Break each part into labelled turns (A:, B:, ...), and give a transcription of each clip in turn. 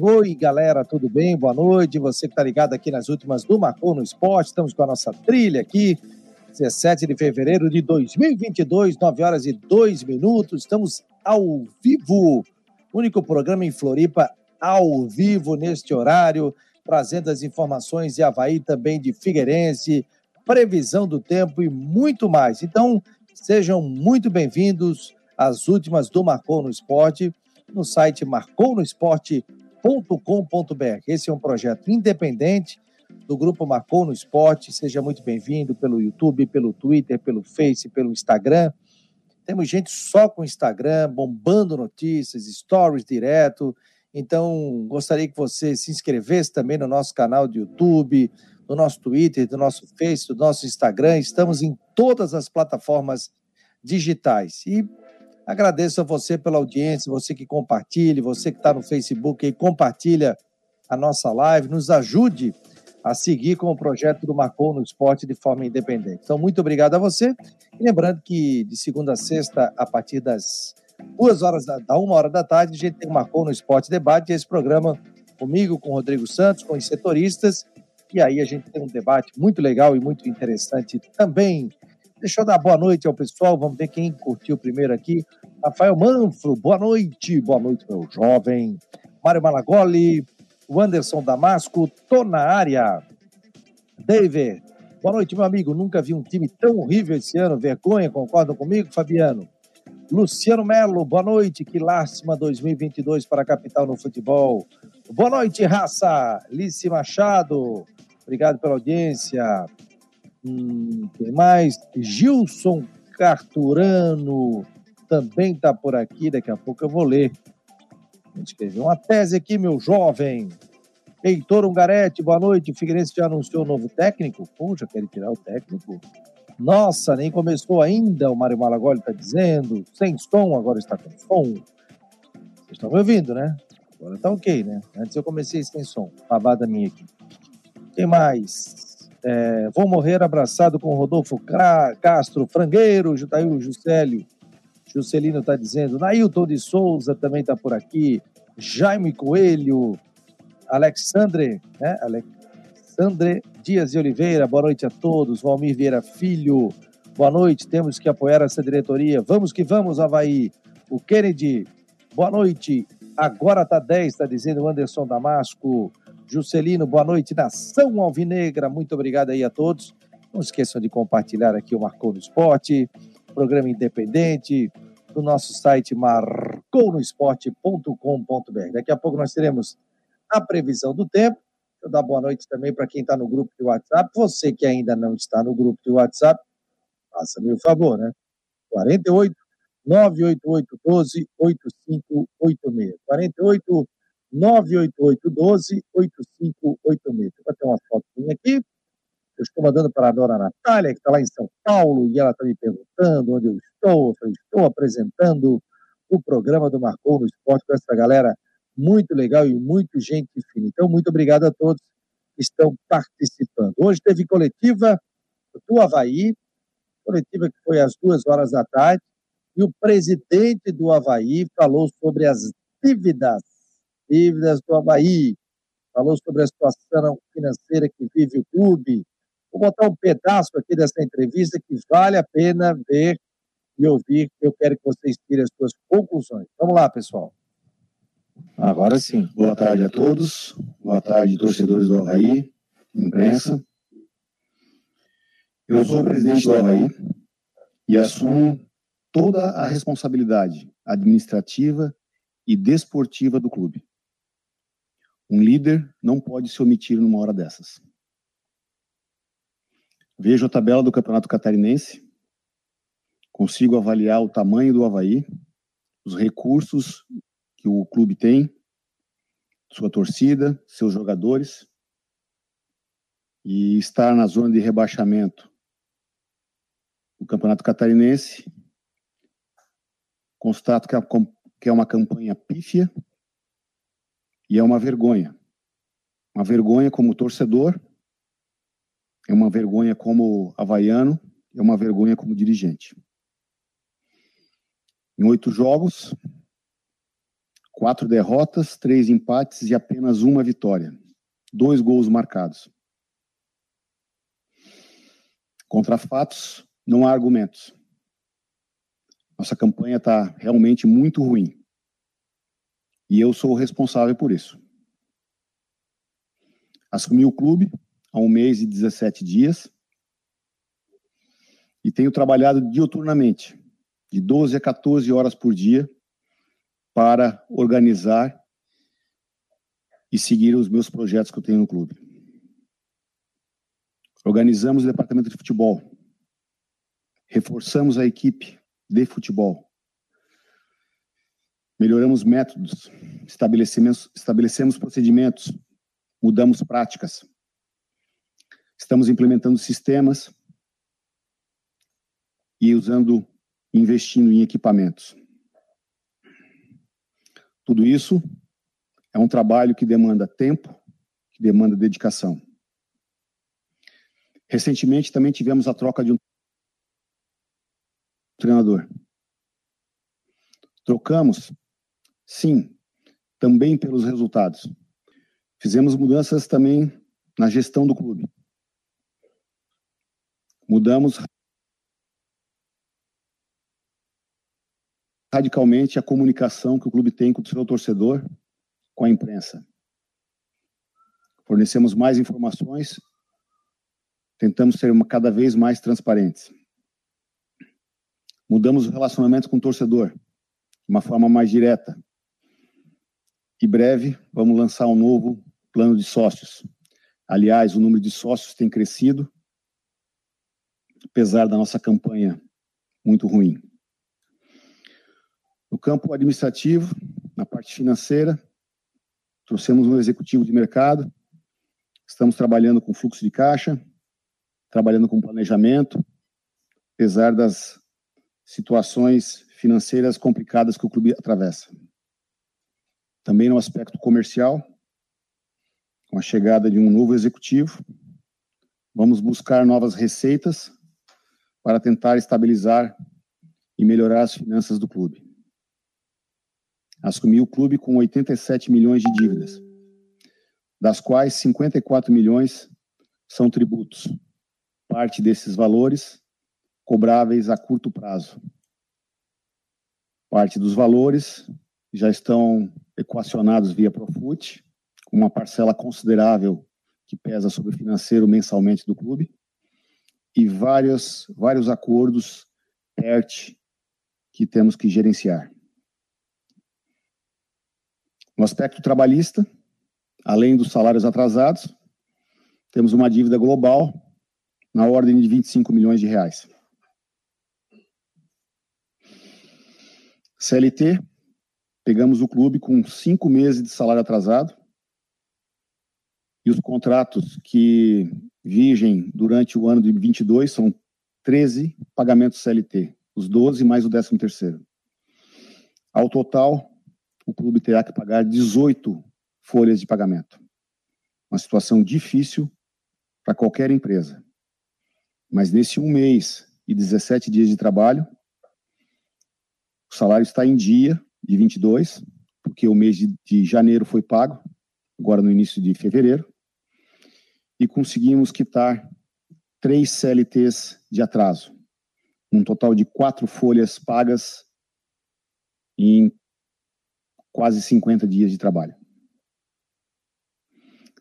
A: Oi, galera, tudo bem? Boa noite. Você que está ligado aqui nas últimas do Marcou no Esporte, estamos com a nossa trilha aqui, 17 de fevereiro de 2022, 9 horas e 2 minutos. Estamos ao vivo, único programa em Floripa ao vivo neste horário, trazendo as informações de Havaí, também de Figueirense, previsão do tempo e muito mais. Então, sejam muito bem-vindos às últimas do Marcou no Esporte, no site marconosport.com marcou.com.br. Esse é um projeto independente do Grupo Marcou no Esporte. Seja muito bem-vindo pelo YouTube, pelo Twitter, pelo Face, pelo Instagram. Temos gente só com Instagram, bombando notícias, stories direto. Então, gostaria que você se inscrevesse também no nosso canal de YouTube, no nosso Twitter, do nosso Face, do nosso Instagram. Estamos em todas as plataformas digitais. E Agradeço a você pela audiência, você que compartilha, você que está no Facebook e compartilha a nossa live, nos ajude a seguir com o projeto do Marcou no Esporte de forma independente. Então, muito obrigado a você. E lembrando que de segunda a sexta, a partir das duas horas, da, da uma hora da tarde, a gente tem o Marcou no Esporte Debate, esse programa comigo, com o Rodrigo Santos, com os setoristas, e aí a gente tem um debate muito legal e muito interessante também. Deixa eu dar boa noite ao pessoal, vamos ver quem curtiu primeiro aqui. Rafael Manfro, boa noite, boa noite, meu jovem. Mário Malagoli, o Anderson Damasco, tô na área. David, boa noite, meu amigo. Nunca vi um time tão horrível esse ano. Vergonha, concordam comigo, Fabiano? Luciano Melo, boa noite. Que lástima 2022 para a capital no futebol. Boa noite, raça. Lice Machado, obrigado pela audiência. Hum, quem mais? Gilson Carturano também está por aqui, daqui a pouco eu vou ler. Vou escrever uma tese aqui, meu jovem. Heitor Ungarete, boa noite. O Figueirense já anunciou o novo técnico? Puxa, quer tirar o técnico? Nossa, nem começou ainda, o Mário Malagoli está dizendo. Sem som, agora está com som. Vocês estão me ouvindo, né? Agora está ok, né? Antes eu comecei sem som. Babada minha aqui. Quem mais? É, vou morrer abraçado com Rodolfo Castro, Frangueiro, Jutail Juscelio, Juscelino está dizendo. Nailton de Souza também está por aqui. Jaime Coelho. Alexandre, né? Alexandre Dias de Oliveira, boa noite a todos. Valmir Vieira Filho, boa noite. Temos que apoiar essa diretoria. Vamos que vamos, Havaí. O Kennedy, boa noite. Agora tá 10, está dizendo Anderson Damasco. Juscelino, boa noite. Nação Alvinegra, muito obrigado aí a todos. Não esqueçam de compartilhar aqui o Marcou no Esporte programa independente do nosso site marconosport.com.br. Daqui a pouco nós teremos a previsão do tempo. Eu dar boa noite também para quem está no grupo de WhatsApp. Você que ainda não está no grupo de WhatsApp, faça-me o favor, né? 48 988 12 8586. 48 988 12 8586. Vou ter uma foto aqui eu estou mandando para a dona Natália, que está lá em São Paulo, e ela está me perguntando onde eu estou. Eu estou apresentando o programa do Marcou no Esporte com essa galera muito legal e muito gente fina. Então, muito obrigado a todos que estão participando. Hoje teve coletiva do Havaí, coletiva que foi às duas horas da tarde, e o presidente do Havaí falou sobre as dívidas, dívidas do Havaí, falou sobre a situação financeira que vive o clube, Vou botar um pedaço aqui dessa entrevista que vale a pena ver e ouvir. Eu quero que vocês tirem as suas conclusões. Vamos lá, pessoal.
B: Agora sim. Boa tarde a todos. Boa tarde, torcedores do Havaí, imprensa. Eu sou o presidente do Havaí e assumo toda a responsabilidade administrativa e desportiva do clube. Um líder não pode se omitir numa hora dessas. Vejo a tabela do Campeonato Catarinense, consigo avaliar o tamanho do Havaí, os recursos que o clube tem, sua torcida, seus jogadores, e estar na zona de rebaixamento do Campeonato Catarinense. Constato que é uma campanha pífia e é uma vergonha. Uma vergonha como torcedor é uma vergonha como havaiano, é uma vergonha como dirigente. Em oito jogos, quatro derrotas, três empates e apenas uma vitória. Dois gols marcados. Contra fatos, não há argumentos. Nossa campanha está realmente muito ruim. E eu sou o responsável por isso. Assumi o clube há um mês e 17 dias. E tenho trabalhado diuturnamente, de 12 a 14 horas por dia, para organizar e seguir os meus projetos que eu tenho no clube. Organizamos o departamento de futebol, reforçamos a equipe de futebol, melhoramos métodos, estabelecemos, estabelecemos procedimentos, mudamos práticas, estamos implementando sistemas e usando, investindo em equipamentos. Tudo isso é um trabalho que demanda tempo, que demanda dedicação. Recentemente também tivemos a troca de um treinador. Trocamos, sim, também pelos resultados. Fizemos mudanças também na gestão do clube. Mudamos radicalmente a comunicação que o clube tem com o seu torcedor, com a imprensa. Fornecemos mais informações, tentamos ser cada vez mais transparentes. Mudamos o relacionamento com o torcedor, de uma forma mais direta. E breve, vamos lançar um novo plano de sócios. Aliás, o número de sócios tem crescido, apesar da nossa campanha muito ruim. No campo administrativo, na parte financeira, trouxemos um executivo de mercado, estamos trabalhando com fluxo de caixa, trabalhando com planejamento, apesar das situações financeiras complicadas que o clube atravessa. Também no aspecto comercial, com a chegada de um novo executivo, vamos buscar novas receitas para tentar estabilizar e melhorar as finanças do clube assumiu o clube com 87 milhões de dívidas, das quais 54 milhões são tributos. Parte desses valores cobráveis a curto prazo. Parte dos valores já estão equacionados via Profut, com uma parcela considerável que pesa sobre o financeiro mensalmente do clube, e vários, vários acordos PERT que temos que gerenciar. No aspecto trabalhista, além dos salários atrasados, temos uma dívida global na ordem de 25 milhões de reais. CLT, pegamos o clube com cinco meses de salário atrasado e os contratos que vigem durante o ano de 22 são 13 pagamentos CLT, os 12 mais o 13 terceiro. Ao total, o clube terá que pagar 18 folhas de pagamento. Uma situação difícil para qualquer empresa. Mas nesse um mês e 17 dias de trabalho, o salário está em dia de 22, porque o mês de, de janeiro foi pago, agora no início de fevereiro, e conseguimos quitar três CLTs de atraso, um total de quatro folhas pagas em quase 50 dias de trabalho.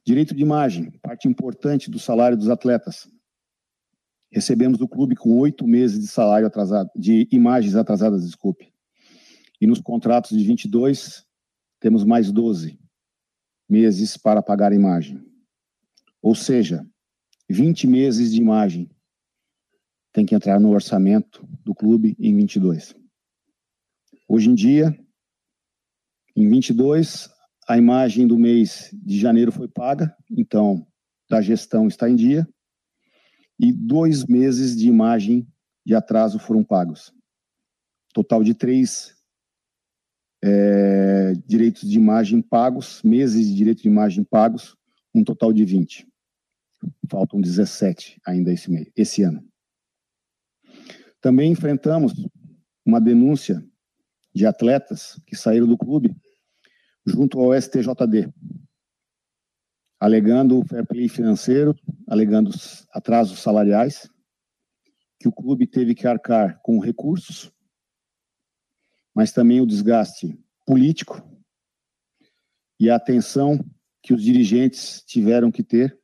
B: Direito de imagem, parte importante do salário dos atletas. Recebemos do clube com oito meses de salário atrasado, de imagens atrasadas, desculpe. E nos contratos de 22, temos mais 12 meses para pagar a imagem. Ou seja, 20 meses de imagem tem que entrar no orçamento do clube em 22. Hoje em dia, em 22, a imagem do mês de janeiro foi paga, então da gestão está em dia, e dois meses de imagem de atraso foram pagos. Total de três é, direitos de imagem pagos, meses de direito de imagem pagos, um total de 20. Faltam 17 ainda esse, mês, esse ano. Também enfrentamos uma denúncia de atletas que saíram do clube junto ao STJD, alegando fair play financeiro, alegando atrasos salariais, que o clube teve que arcar com recursos, mas também o desgaste político e a atenção que os dirigentes tiveram que ter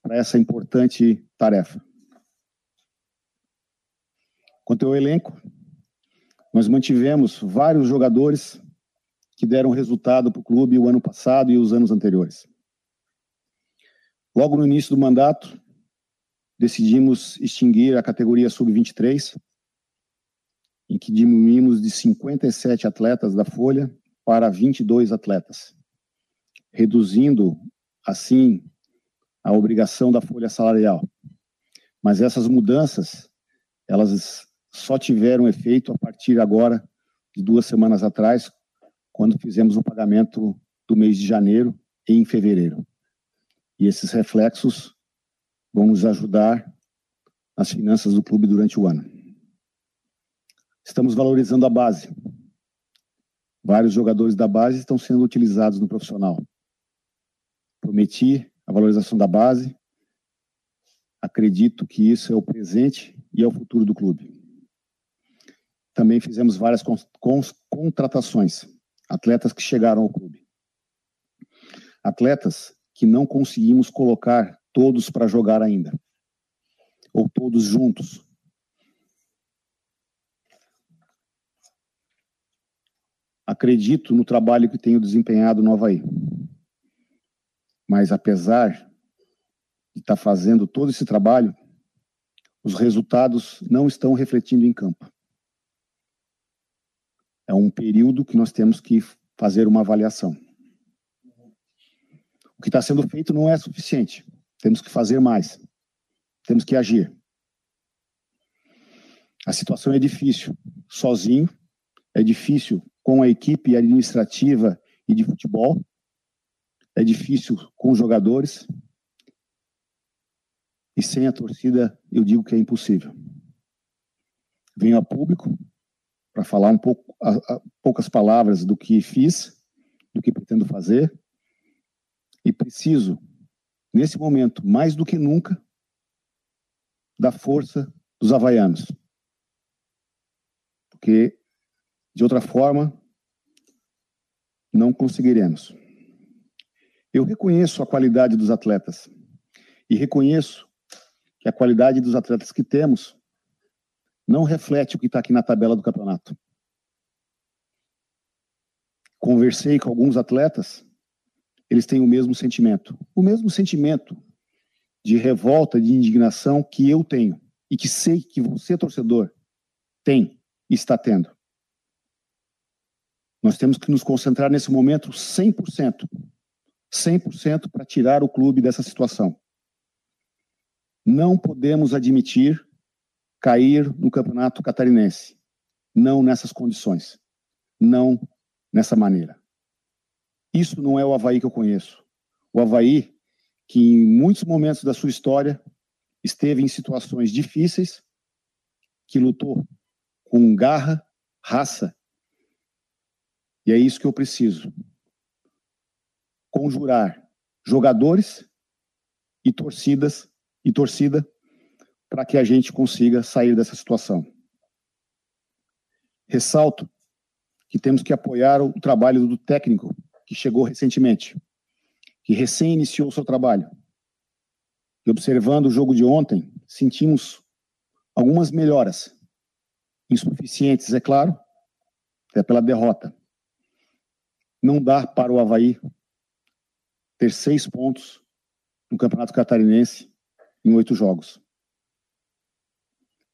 B: para essa importante tarefa. Quanto ao elenco, nós mantivemos vários jogadores que deram resultado para o clube o ano passado e os anos anteriores. Logo no início do mandato, decidimos extinguir a categoria sub-23, em que diminuímos de 57 atletas da folha para 22 atletas, reduzindo assim a obrigação da folha salarial. Mas essas mudanças, elas só tiveram efeito a partir agora de duas semanas atrás, quando fizemos o pagamento do mês de janeiro e em fevereiro. E esses reflexos vão nos ajudar nas finanças do clube durante o ano. Estamos valorizando a base. Vários jogadores da base estão sendo utilizados no profissional. Prometi a valorização da base. Acredito que isso é o presente e é o futuro do clube. Também fizemos várias contratações, atletas que chegaram ao clube. Atletas que não conseguimos colocar todos para jogar ainda, ou todos juntos. Acredito no trabalho que tenho desempenhado no Havaí. Mas apesar de estar fazendo todo esse trabalho, os resultados não estão refletindo em campo é um período que nós temos que fazer uma avaliação. O que está sendo feito não é suficiente. Temos que fazer mais. Temos que agir. A situação é difícil. Sozinho, é difícil com a equipe administrativa e de futebol, é difícil com os jogadores. E sem a torcida, eu digo que é impossível. Venho a público, para falar um pouco, a, a, poucas palavras do que fiz, do que pretendo fazer. E preciso, nesse momento, mais do que nunca, da força dos havaianos. Porque, de outra forma, não conseguiremos. Eu reconheço a qualidade dos atletas e reconheço que a qualidade dos atletas que temos não reflete o que está aqui na tabela do campeonato. Conversei com alguns atletas, eles têm o mesmo sentimento. O mesmo sentimento de revolta, de indignação que eu tenho e que sei que você, torcedor, tem e está tendo. Nós temos que nos concentrar nesse momento 100%. 100% para tirar o clube dessa situação. Não podemos admitir cair no campeonato catarinense. Não nessas condições. Não nessa maneira. Isso não é o Havaí que eu conheço. O Havaí, que em muitos momentos da sua história esteve em situações difíceis, que lutou com garra, raça. E é isso que eu preciso. Conjurar jogadores e torcidas e torcida para que a gente consiga sair dessa situação. Ressalto que temos que apoiar o trabalho do técnico que chegou recentemente, que recém iniciou o seu trabalho. E observando o jogo de ontem, sentimos algumas melhoras, insuficientes, é claro, até pela derrota. Não dá para o Havaí ter seis pontos no Campeonato Catarinense em oito jogos.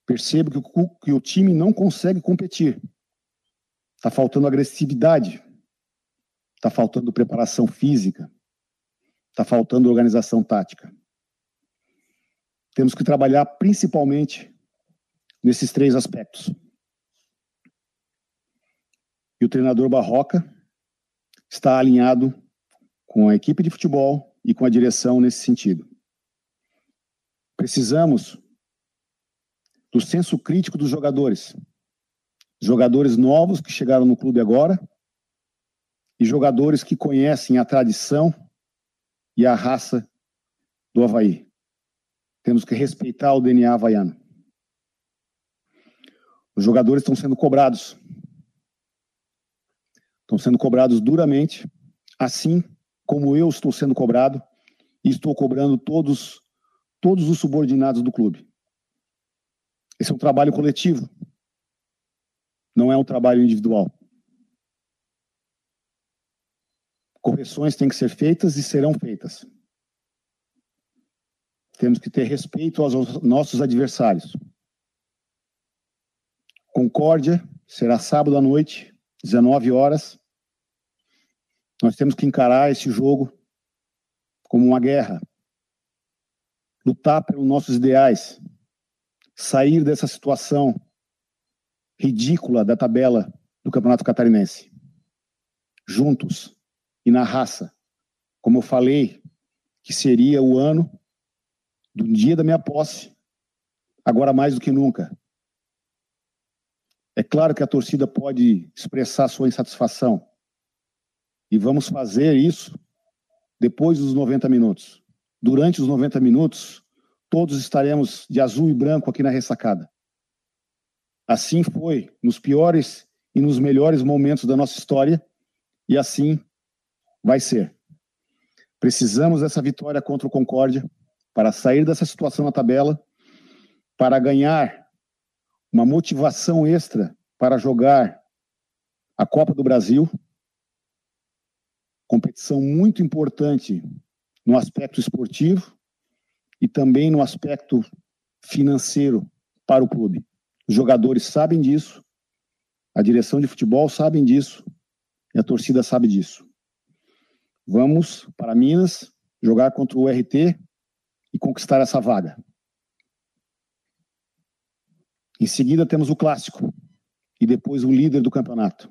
B: Percebo que o, que o time não consegue competir. Está faltando agressividade. Está faltando preparação física. Está faltando organização tática. Temos que trabalhar principalmente nesses três aspectos. E o treinador Barroca está alinhado com a equipe de futebol e com a direção nesse sentido. Precisamos do senso crítico dos jogadores. Jogadores novos que chegaram no clube agora e jogadores que conhecem a tradição e a raça do Havaí. Temos que respeitar o DNA havaiano. Os jogadores estão sendo cobrados. Estão sendo cobrados duramente, assim como eu estou sendo cobrado e estou cobrando todos todos os subordinados do clube. Esse é um trabalho coletivo. Não é um trabalho individual. Correções têm que ser feitas e serão feitas. Temos que ter respeito aos nossos adversários. Concórdia será sábado à noite, 19 horas. Nós temos que encarar esse jogo como uma guerra. Lutar pelos nossos ideais. Sair dessa situação ridícula da tabela do Campeonato Catarinense. Juntos e na raça. Como eu falei, que seria o ano do dia da minha posse, agora mais do que nunca. É claro que a torcida pode expressar sua insatisfação. E vamos fazer isso depois dos 90 minutos. Durante os 90 minutos, todos estaremos de azul e branco aqui na ressacada. Assim foi nos piores e nos melhores momentos da nossa história, e assim vai ser. Precisamos dessa vitória contra o Concórdia para sair dessa situação na tabela, para ganhar uma motivação extra para jogar a Copa do Brasil, competição muito importante no aspecto esportivo e também no aspecto financeiro para o clube. Os jogadores sabem disso, a direção de futebol sabe disso e a torcida sabe disso. Vamos para Minas jogar contra o RT e conquistar essa vaga. Em seguida, temos o clássico e depois o líder do campeonato.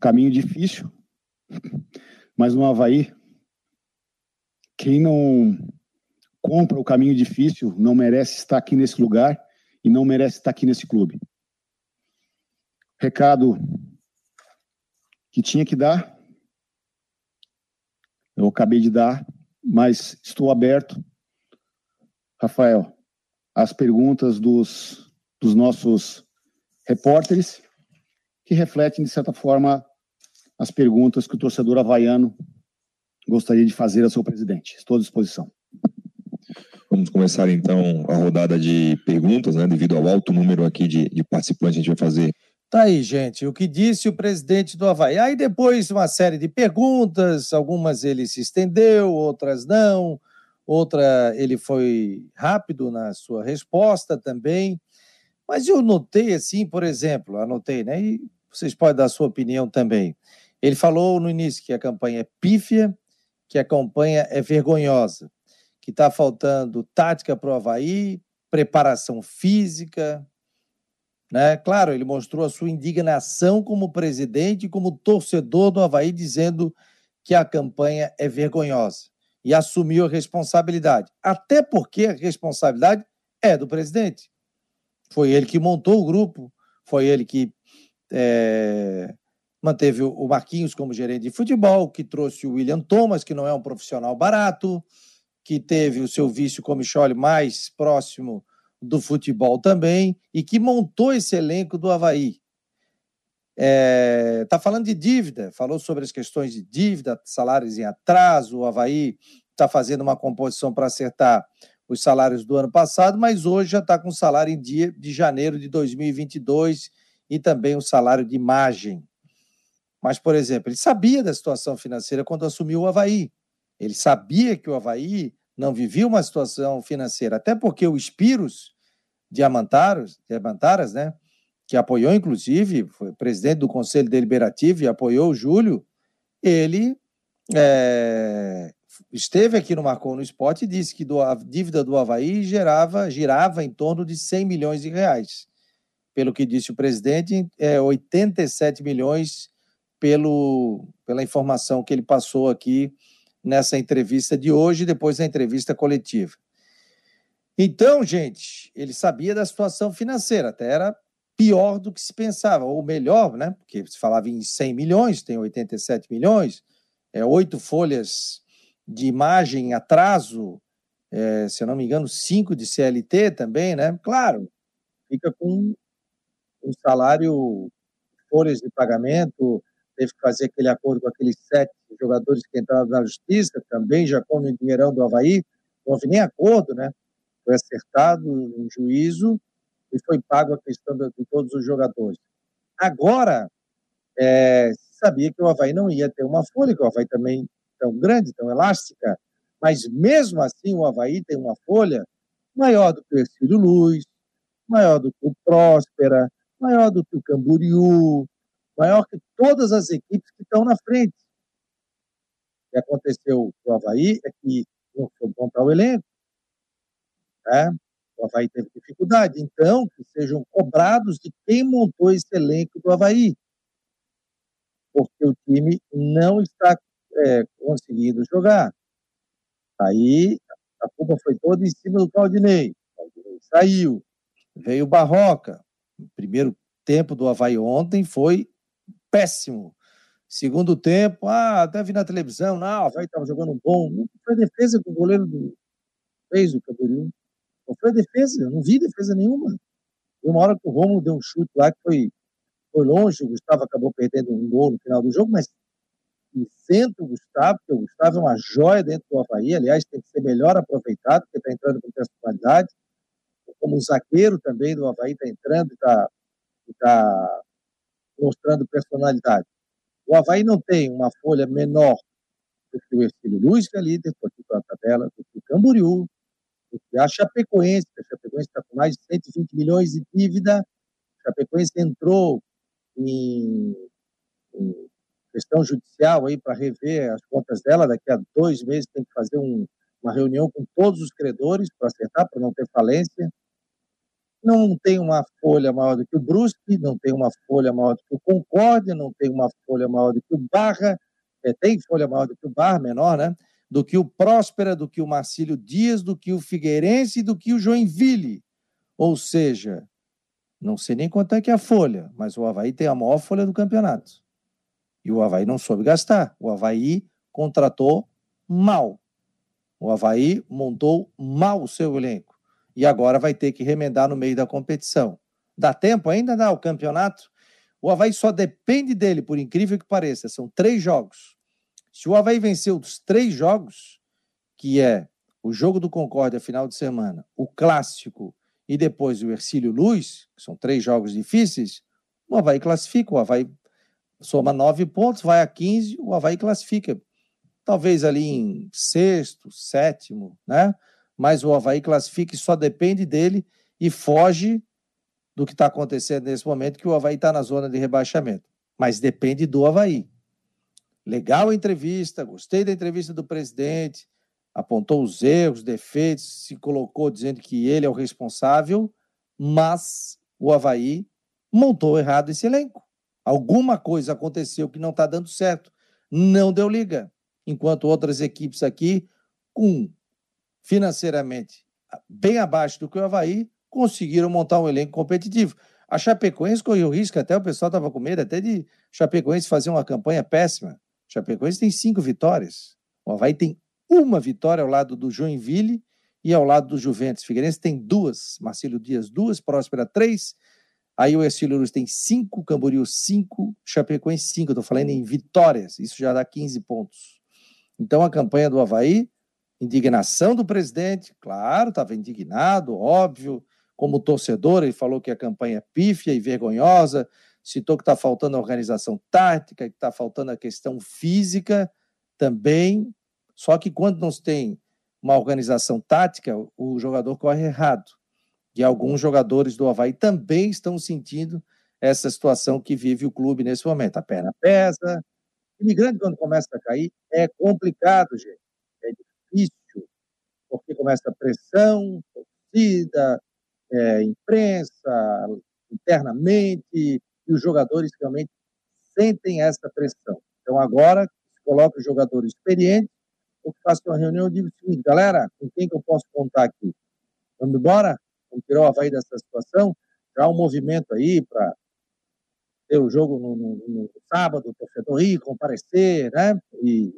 B: Caminho difícil, mas no Havaí, quem não compra o caminho difícil não merece estar aqui nesse lugar e não merece estar aqui nesse clube. Recado que tinha que dar, eu acabei de dar, mas estou aberto. Rafael, as perguntas dos, dos nossos repórteres, que refletem, de certa forma, as perguntas que o torcedor havaiano gostaria de fazer ao seu presidente. Estou à disposição.
C: Vamos começar então a rodada de perguntas, né? Devido ao alto número aqui de, de participantes, a gente vai fazer
A: Tá aí, gente, o que disse o presidente do Havaí. Aí depois uma série de perguntas, algumas ele se estendeu, outras não, outra ele foi rápido na sua resposta também. Mas eu notei assim, por exemplo, anotei, né? E vocês podem dar a sua opinião também. Ele falou no início que a campanha é pífia, que a campanha é vergonhosa, que está faltando tática para o Havaí, preparação física, né? Claro, ele mostrou a sua indignação como presidente e como torcedor do Havaí, dizendo que a campanha é vergonhosa e assumiu a responsabilidade. Até porque a responsabilidade é do presidente. Foi ele que montou o grupo, foi ele que é, manteve o Marquinhos como gerente de futebol, que trouxe o William Thomas, que não é um profissional barato, que teve o seu vício Michole mais próximo do futebol também e que montou esse elenco do Havaí. Está é, tá falando de dívida, falou sobre as questões de dívida, salários em atraso. O Havaí está fazendo uma composição para acertar os salários do ano passado, mas hoje já está com salário em dia de janeiro de 2022 e também o salário de imagem. Mas, por exemplo, ele sabia da situação financeira quando assumiu o Havaí. Ele sabia que o Havaí não vivia uma situação financeira, até porque o Espiros Diamantaros, Diamantaras, né, que apoiou, inclusive, foi presidente do Conselho Deliberativo e apoiou o Júlio, ele é, esteve aqui no Marcou no Esporte e disse que do, a dívida do Havaí gerava, girava em torno de 100 milhões de reais. Pelo que disse o presidente, é 87 milhões pelo, pela informação que ele passou aqui nessa entrevista de hoje, depois da entrevista coletiva. Então, gente, ele sabia da situação financeira, até era pior do que se pensava, ou melhor, né? Porque se falava em 100 milhões, tem 87 milhões, é, oito folhas de imagem em atraso, é, se eu não me engano, cinco de CLT também, né? Claro, fica com um salário, folhas de pagamento, teve que fazer aquele acordo com aqueles sete jogadores que entraram na justiça, também já comem dinheirão do Havaí, não houve nem acordo, né? Foi acertado um juízo e foi pago a questão de, todos os jogadores. Agora, é, sabia que o Havaí não ia ter uma folha, que o Havaí também tão grande, tão elástica, mas mesmo assim o Havaí tem uma folha maior do que o Ercílio Luz, maior do que o Próspera, maior do que o Camboriú, maior que todas as equipes que estão na frente. O que aconteceu com o Havaí é que não foi montar o elenco. Né? O Havaí teve dificuldade. Então, que sejam cobrados de quem montou esse elenco do Havaí. Porque o time não está é, conseguindo jogar. Aí a culpa foi toda em cima do Claudinei. O Claudinei saiu. Veio o Barroca. O primeiro tempo do Havaí ontem foi péssimo. Segundo tempo, ah, até vi na televisão, não, o Havaí estava jogando bom. Não foi defesa que o goleiro do... fez o Camboriú. Não foi defesa, eu não vi defesa nenhuma. E uma hora que o Romulo deu um chute lá que foi, foi longe, o Gustavo acabou perdendo um gol no final do jogo, mas centro o Gustavo, porque o Gustavo é uma joia dentro do Havaí, aliás, tem que ser melhor aproveitado, porque está entrando com personalidade. Como o zagueiro também do Havaí está entrando e está tá mostrando personalidade. O Havaí não tem uma folha menor do que o Estilo Luz, que é líder, estou aqui com a tabela, do que o Camboriú, do que a Chapecoense, a Chapecoense está com mais de 120 milhões de dívida, a Chapecoense entrou em, em questão judicial aí para rever as contas dela. Daqui a dois meses tem que fazer um, uma reunião com todos os credores para acertar, para não ter falência. Não tem uma folha maior do que o Brusque, não tem uma folha maior do que o Concórdia, não tem uma folha maior do que o Barra, é, tem folha maior do que o Barra, menor, né? Do que o Próspera, do que o Marcílio Dias, do que o Figueirense e do que o Joinville. Ou seja, não sei nem quanto é que é a folha, mas o Havaí tem a maior folha do campeonato. E o Havaí não soube gastar. O Havaí contratou mal. O Havaí montou mal o seu elenco. E agora vai ter que remendar no meio da competição. Dá tempo ainda? Dá o campeonato? O Havaí só depende dele, por incrível que pareça. São três jogos. Se o Havaí venceu os três jogos, que é o jogo do Concórdia final de semana, o clássico e depois o Ercílio Luz, que são três jogos difíceis, o Havaí classifica, o Havaí soma nove pontos, vai a 15, o Havaí classifica. Talvez ali em sexto, sétimo, né? Mas o Havaí classifica e só depende dele e foge do que está acontecendo nesse momento, que o Havaí está na zona de rebaixamento. Mas depende do Havaí. Legal a entrevista, gostei da entrevista do presidente, apontou os erros, defeitos, se colocou dizendo que ele é o responsável, mas o Havaí montou errado esse elenco. Alguma coisa aconteceu que não está dando certo. Não deu liga. Enquanto outras equipes aqui, com financeiramente bem abaixo do que o Havaí, conseguiram montar um elenco competitivo. A Chapecoense correu risco, até o pessoal estava com medo até de Chapecoense fazer uma campanha péssima. Chapecoense tem cinco vitórias. O Havaí tem uma vitória ao lado do Joinville e ao lado do Juventus. Figueirense tem duas, Marcelo Dias duas, Próspera três, Aí o Estilo Luz tem cinco, Camboriú cinco, Chapecoense cinco. Estou falando em vitórias, isso já dá 15 pontos. Então a campanha do Havaí, indignação do presidente, claro, estava indignado, óbvio. Como torcedor, ele falou que a campanha é pífia e vergonhosa, citou que está faltando a organização tática, que está faltando a questão física também. Só que quando não se tem uma organização tática, o jogador corre errado e alguns jogadores do Havaí também estão sentindo essa situação que vive o clube nesse momento. A perna pesa. O imigrante, quando começa a cair, é complicado, gente. Difícil, porque começa a pressão, torcida, é, imprensa, internamente, e os jogadores realmente sentem essa pressão. Então, agora, coloca os jogadores experientes, eu faço uma reunião e digo o seguinte, galera, com quem que eu posso contar aqui? Vamos embora? Vamos tirar o Havaí dessa situação? já um movimento aí para ter o jogo no, no, no, sábado, o torcedor ir, comparecer, né? E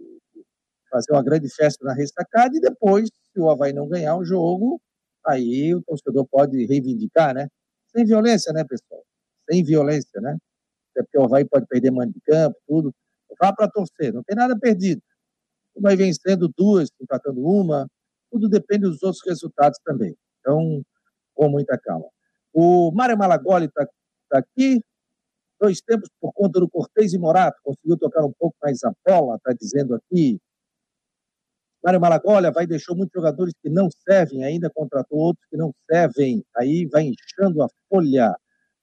A: fazer uma grande festa na ressacada e depois, se o Havaí não ganhar o jogo, aí o torcedor pode reivindicar, né? Sem violência, né, pessoal? Sem violência, né? Até porque o Havaí pode perder mano de campo, tudo. Vá para torcer, não tem nada perdido. Vai vencendo duas, empatando uma, tudo depende dos outros resultados também. Então, com muita calma. O Mário Malagoli está tá aqui, dois tempos por conta do Cortez e Morato, conseguiu tocar um pouco mais a bola, está dizendo aqui. Mário Malagoli vai deixou muitos jogadores que não servem, ainda contratou outros que não servem, aí vai inchando a folha.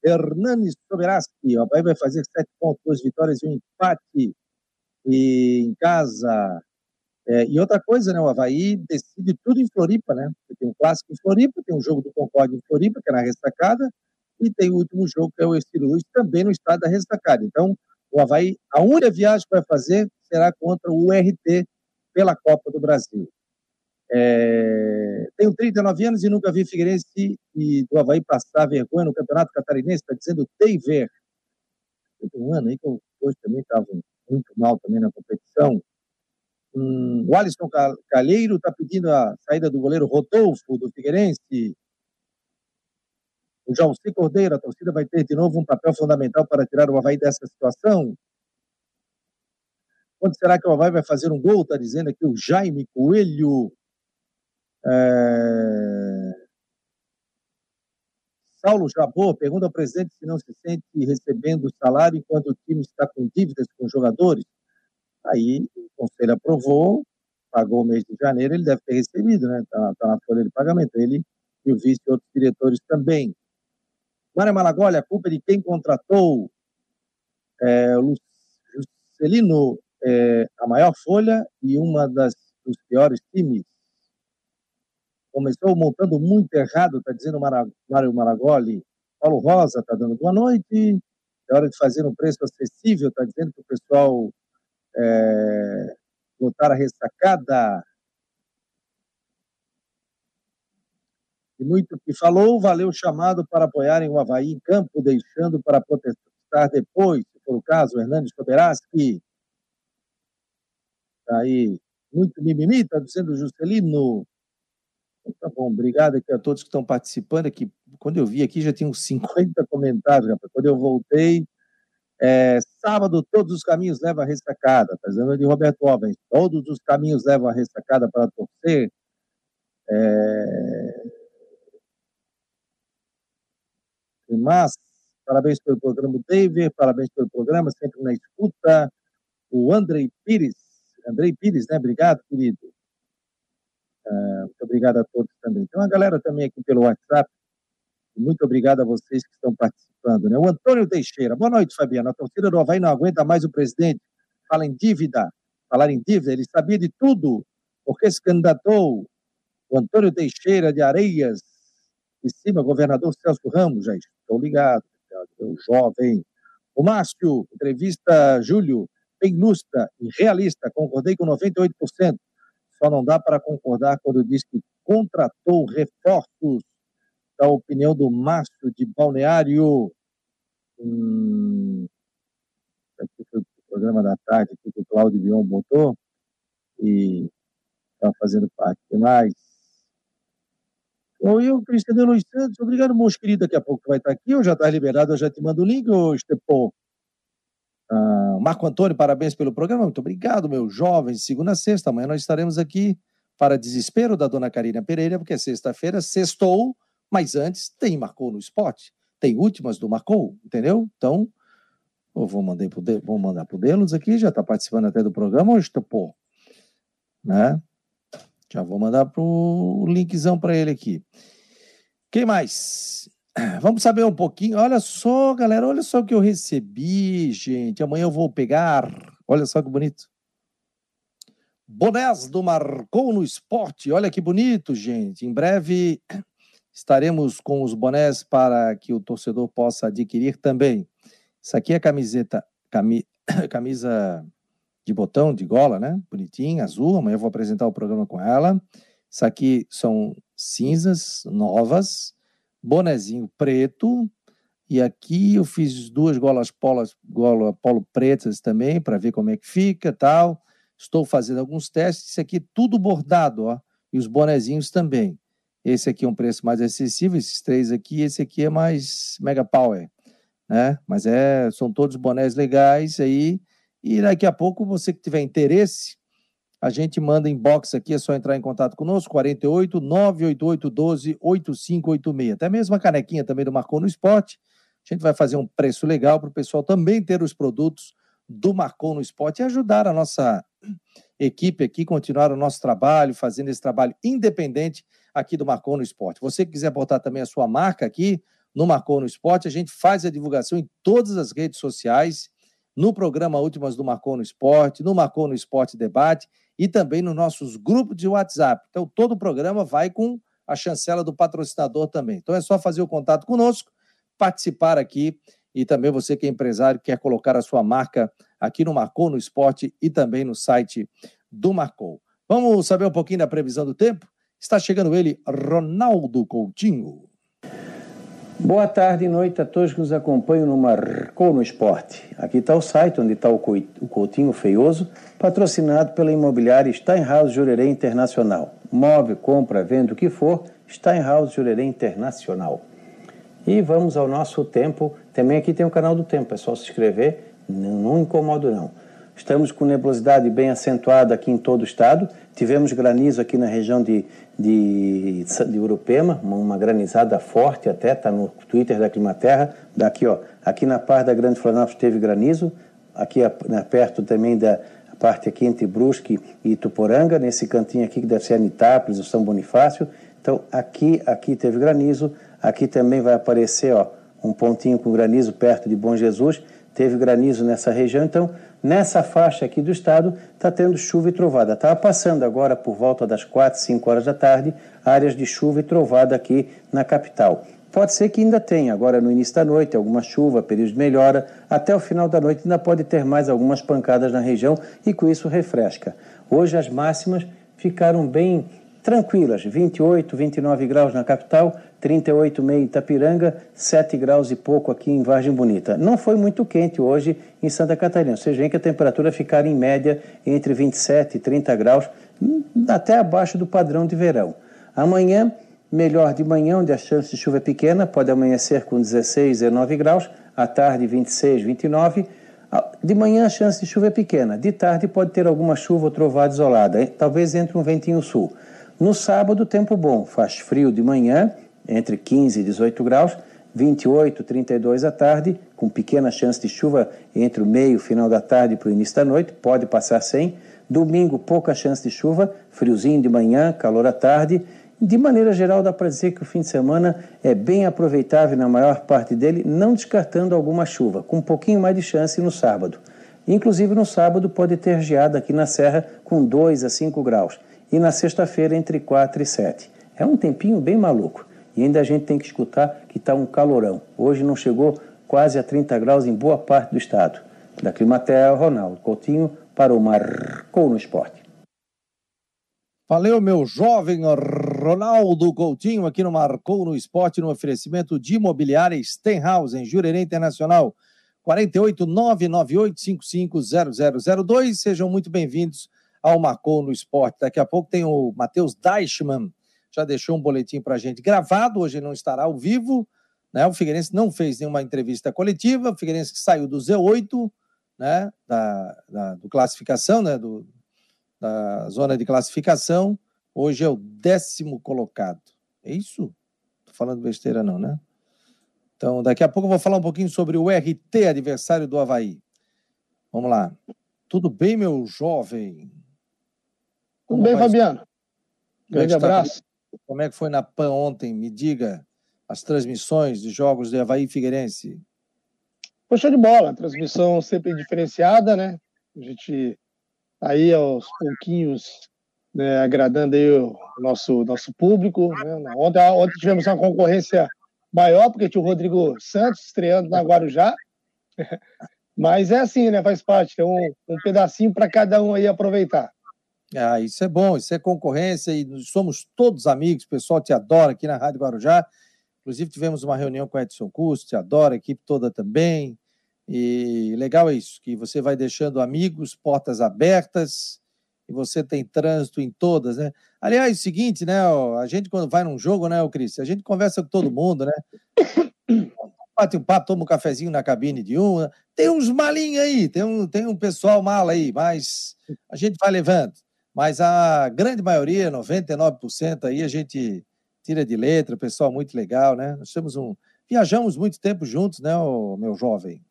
A: Hernanes Soberaski, o Bahia vai fazer sete pontos, duas vitórias e um empate e em casa. É, e outra coisa, né? O Havaí decide tudo em Floripa, né? Tem um clássico em Floripa, tem um jogo do Concorde em Floripa, que é na restacada, e tem o último jogo, que é o Estilo Luz, também no estado da restacada. Então, o Havaí, a única viagem que vai fazer será contra o RT pela Copa do Brasil. É, tenho 39 anos e nunca vi Figueirense e do Havaí passar vergonha no Campeonato Catarinense, está dizendo Teiver. Tem um ano aí que eu hoje também estava muito mal também na competição. Hum, o Alisson Calheiro está pedindo a saída do goleiro Rodolfo, do Figueirense. O Jalci Cordeiro, a torcida vai ter de novo um papel fundamental para tirar o Havaí dessa situação. Quando será que o Havaí vai fazer um gol? Está dizendo aqui o Jaime Coelho. É... Saulo Jabô pergunta ao presidente se não se sente recebendo salário enquanto o time está com dívidas com os jogadores. Aí o conselho aprovou, pagou o mês de janeiro, ele deve ter recebido, né? Está tá na folha de pagamento. Ele e o vice e outros diretores também. Mário Malagoli, a culpa é de quem contratou é, o Juscelino, é, a maior folha e uma das dos piores times. Começou montando muito errado, está dizendo Mário Malagoli. Paulo Rosa está dando boa noite. É hora de fazer um preço acessível, está dizendo que o pessoal é, voltar a ressacada. E muito que falou, valeu o chamado para apoiarem o Havaí em campo, deixando para protestar depois, se for o caso, Hernandes Soberaski. Está aí, muito mimimi, está dizendo o Juscelino. Então, tá bom, obrigado aqui a todos que estão participando aqui. Quando eu vi aqui já tinha uns 50 comentários, rapaz. Quando eu voltei, é, sábado, todos os caminhos levam a ressacada, tá dizendo de Roberto Alves. Todos os caminhos levam a ressacada para torcer. É... Mas, parabéns pelo programa, David, parabéns pelo programa, sempre na escuta. O Andrei Pires, Andrei Pires, né? Obrigado, querido. Uh, muito obrigado a todos também. Tem uma galera também aqui pelo WhatsApp. Muito obrigado a vocês que estão participando. Né? O Antônio Teixeira. Boa noite, Fabiano. A torcida do Havaí não aguenta mais o presidente. Fala em dívida. Falar em dívida, ele sabia de tudo. Porque se candidatou o Antônio Teixeira de Areias, de cima, governador Celso Ramos, já estou ligado, o jovem. O Márcio, entrevista Júlio, bem lustra e realista, concordei com 98%. Só não dá para concordar quando diz que contratou reforços da opinião do Márcio de Balneário. Hum, foi o programa da tarde que o Cláudio Bion botou e está fazendo parte. Que mais? Ou eu, Cristiano Luiz Santos, obrigado, moço querido. Daqui a pouco vai estar aqui, ou já está liberado, eu já te mando o link, ô Estepô. Ah, Marco Antônio, parabéns pelo programa. Muito obrigado, meu jovem. Segunda a sexta, amanhã nós estaremos aqui para desespero da dona Karina Pereira, porque é sexta-feira, sextou, mas antes tem Marcou no Esporte, tem últimas do Marcou, entendeu? Então, eu vou mandar pro, vou mandar Delos aqui, já está participando até do programa hoje, pô. Né? Já vou mandar pro linkzão para ele aqui. Quem mais? Vamos saber um pouquinho. Olha só, galera, olha só o que eu recebi, gente. Amanhã eu vou pegar. Olha só que bonito. Bonés do Marcou no Esporte. Olha que bonito, gente. Em breve Estaremos com os bonés para que o torcedor possa adquirir também. Isso aqui é camiseta, cami, camisa de botão, de gola, né? Bonitinha, azul. Amanhã eu vou apresentar o programa com ela. Isso aqui são cinzas novas, bonezinho preto, E aqui eu fiz duas golas polas, gola polo pretas também, para ver como é que fica tal. Estou fazendo alguns testes. Isso aqui tudo bordado, ó. E os bonezinhos também. Esse aqui é um preço mais acessível, esses três aqui. Esse aqui é mais Mega Power, né? Mas é, são todos bonés legais aí. E daqui a pouco, você que tiver interesse, a gente manda inbox aqui, é só entrar em contato conosco, 48 988 12 8586. Até mesmo a canequinha também do Marcou no Esporte. A gente vai fazer um preço legal para o pessoal também ter os produtos do Marcou no Esporte e ajudar a nossa equipe aqui, continuar o nosso trabalho, fazendo esse trabalho independente aqui do Marcou no Esporte. Você que quiser botar também a sua marca aqui no Marcou no Esporte, a gente faz a divulgação em todas as redes sociais, no programa Últimas do Marcou no Esporte, no Marcou no Esporte Debate e também nos nossos grupos de WhatsApp. Então, todo o programa vai com a chancela do patrocinador também. Então, é só fazer o contato conosco, participar aqui e também você que é empresário, quer colocar a sua marca aqui no Marcou no Esporte e também no site do Marcou. Vamos saber um pouquinho da previsão do tempo? Está chegando ele, Ronaldo Coutinho.
D: Boa tarde e noite a todos que nos acompanham no Marcou no Esporte. Aqui está o site onde está o Coutinho Feioso, patrocinado pela imobiliária Steinhaus Jurerê Internacional. Move, compra, venda o que for, Steinhaus Jurerê Internacional. E vamos ao nosso tempo. Também aqui tem o canal do tempo, é só se inscrever, não, não incomodo não. Estamos com nebulosidade bem acentuada aqui em todo o estado. Tivemos granizo aqui na região de, de, de Urupema, uma, granizada forte até, está no Twitter da Climaterra. Daqui, ó, aqui na parte da Grande Florianópolis teve granizo, aqui né, perto também da parte aqui entre Brusque e Tuporanga, nesse cantinho aqui que deve ser Anitápolis, o São Bonifácio. Então, aqui, aqui teve granizo, aqui também vai aparecer, ó, um pontinho com granizo perto de Bom Jesus. Teve granizo nessa região, então Nessa faixa aqui do estado está tendo chuva e trovada. Estava passando agora por volta das 4, 5 horas da tarde áreas de chuva e trovada aqui na capital. Pode ser que ainda tenha, agora no início da noite, alguma chuva, período de melhora. Até o final da noite ainda pode ter mais algumas pancadas na região e com isso refresca. Hoje as máximas ficaram bem tranquilas, 28, 29 graus na capital, 38,5 em Itapiranga, 7 graus e pouco aqui em Vargem Bonita. Não foi muito quente hoje em Santa Catarina. Vocês veem que a temperatura ficar em média entre 27 e 30 graus, hum, até abaixo do padrão de verão. Amanhã, melhor de manhã, onde a chance de chuva é pequena, pode amanhecer com 16, 19 graus, à tarde 26, 29 de manhã a chance de chuva é pequena, de tarde pode ter alguma chuva ou trovada isolada, talvez entre um ventinho sul. No sábado, tempo bom, faz frio de manhã, entre 15 e 18 graus, 28, 32 à tarde, com pequena chance de chuva entre o meio e final da tarde para o início da noite, pode passar sem. Domingo, pouca chance de chuva, friozinho de manhã, calor à tarde. De maneira geral, dá para dizer que o fim de semana é bem aproveitável na maior parte dele, não descartando alguma chuva, com um pouquinho mais de chance no sábado. Inclusive no sábado pode ter geada aqui na Serra com 2 a 5 graus e na sexta-feira entre 4 e 7. É um tempinho bem maluco. E ainda a gente tem que escutar que está um calorão. Hoje não chegou quase a 30 graus em boa parte do estado. Da Climaterra, Ronaldo Coutinho para o Marcou no Esporte.
A: Valeu, meu jovem Ronaldo Coutinho, aqui no Marcou no Esporte, no oferecimento de imobiliária Stenhouse, em Jurerê Internacional, 48998550002. Sejam muito bem-vindos ao Marcou no Esporte. Daqui a pouco tem o Matheus Deichmann, já deixou um boletim para a gente gravado, hoje não estará ao vivo. Né? O Figueirense não fez nenhuma entrevista coletiva, o Figueirense que saiu do Z8, né? da, da do classificação, né? do, da zona de classificação, hoje é o décimo colocado. É isso? Estou falando besteira não, né? Então, daqui a pouco eu vou falar um pouquinho sobre o RT, adversário do Havaí. Vamos lá. Tudo bem, meu jovem?
E: Tudo bem, Fabiano. É Grande abraço.
A: Como é que foi na PAN ontem? Me diga as transmissões de jogos de Havaí e Figueirense.
E: Show de bola, transmissão sempre diferenciada, né? A gente aí aos pouquinhos né, agradando aí o nosso, nosso público. Né? Ontem, ontem tivemos uma concorrência maior, porque tinha o Rodrigo Santos estreando na Guarujá. Mas é assim, né? Faz parte, tem um, um pedacinho para cada um aí aproveitar.
A: Ah, isso é bom, isso é concorrência e somos todos amigos, o pessoal te adora aqui na Rádio Guarujá. Inclusive, tivemos uma reunião com Edson Custo, adora a equipe toda também. E legal é isso, que você vai deixando amigos, portas abertas, e você tem trânsito em todas, né? Aliás, é o seguinte, né? A gente, quando vai num jogo, né, o Cris? A gente conversa com todo mundo, né? Bate um papo, toma um cafezinho na cabine de um. Tem uns malinhos aí, tem um, tem um pessoal mal aí, mas a gente vai levando. Mas a grande maioria, 99% aí, a gente tira de letra, pessoal muito legal, né? Nós temos um. Viajamos muito tempo juntos, né, meu jovem?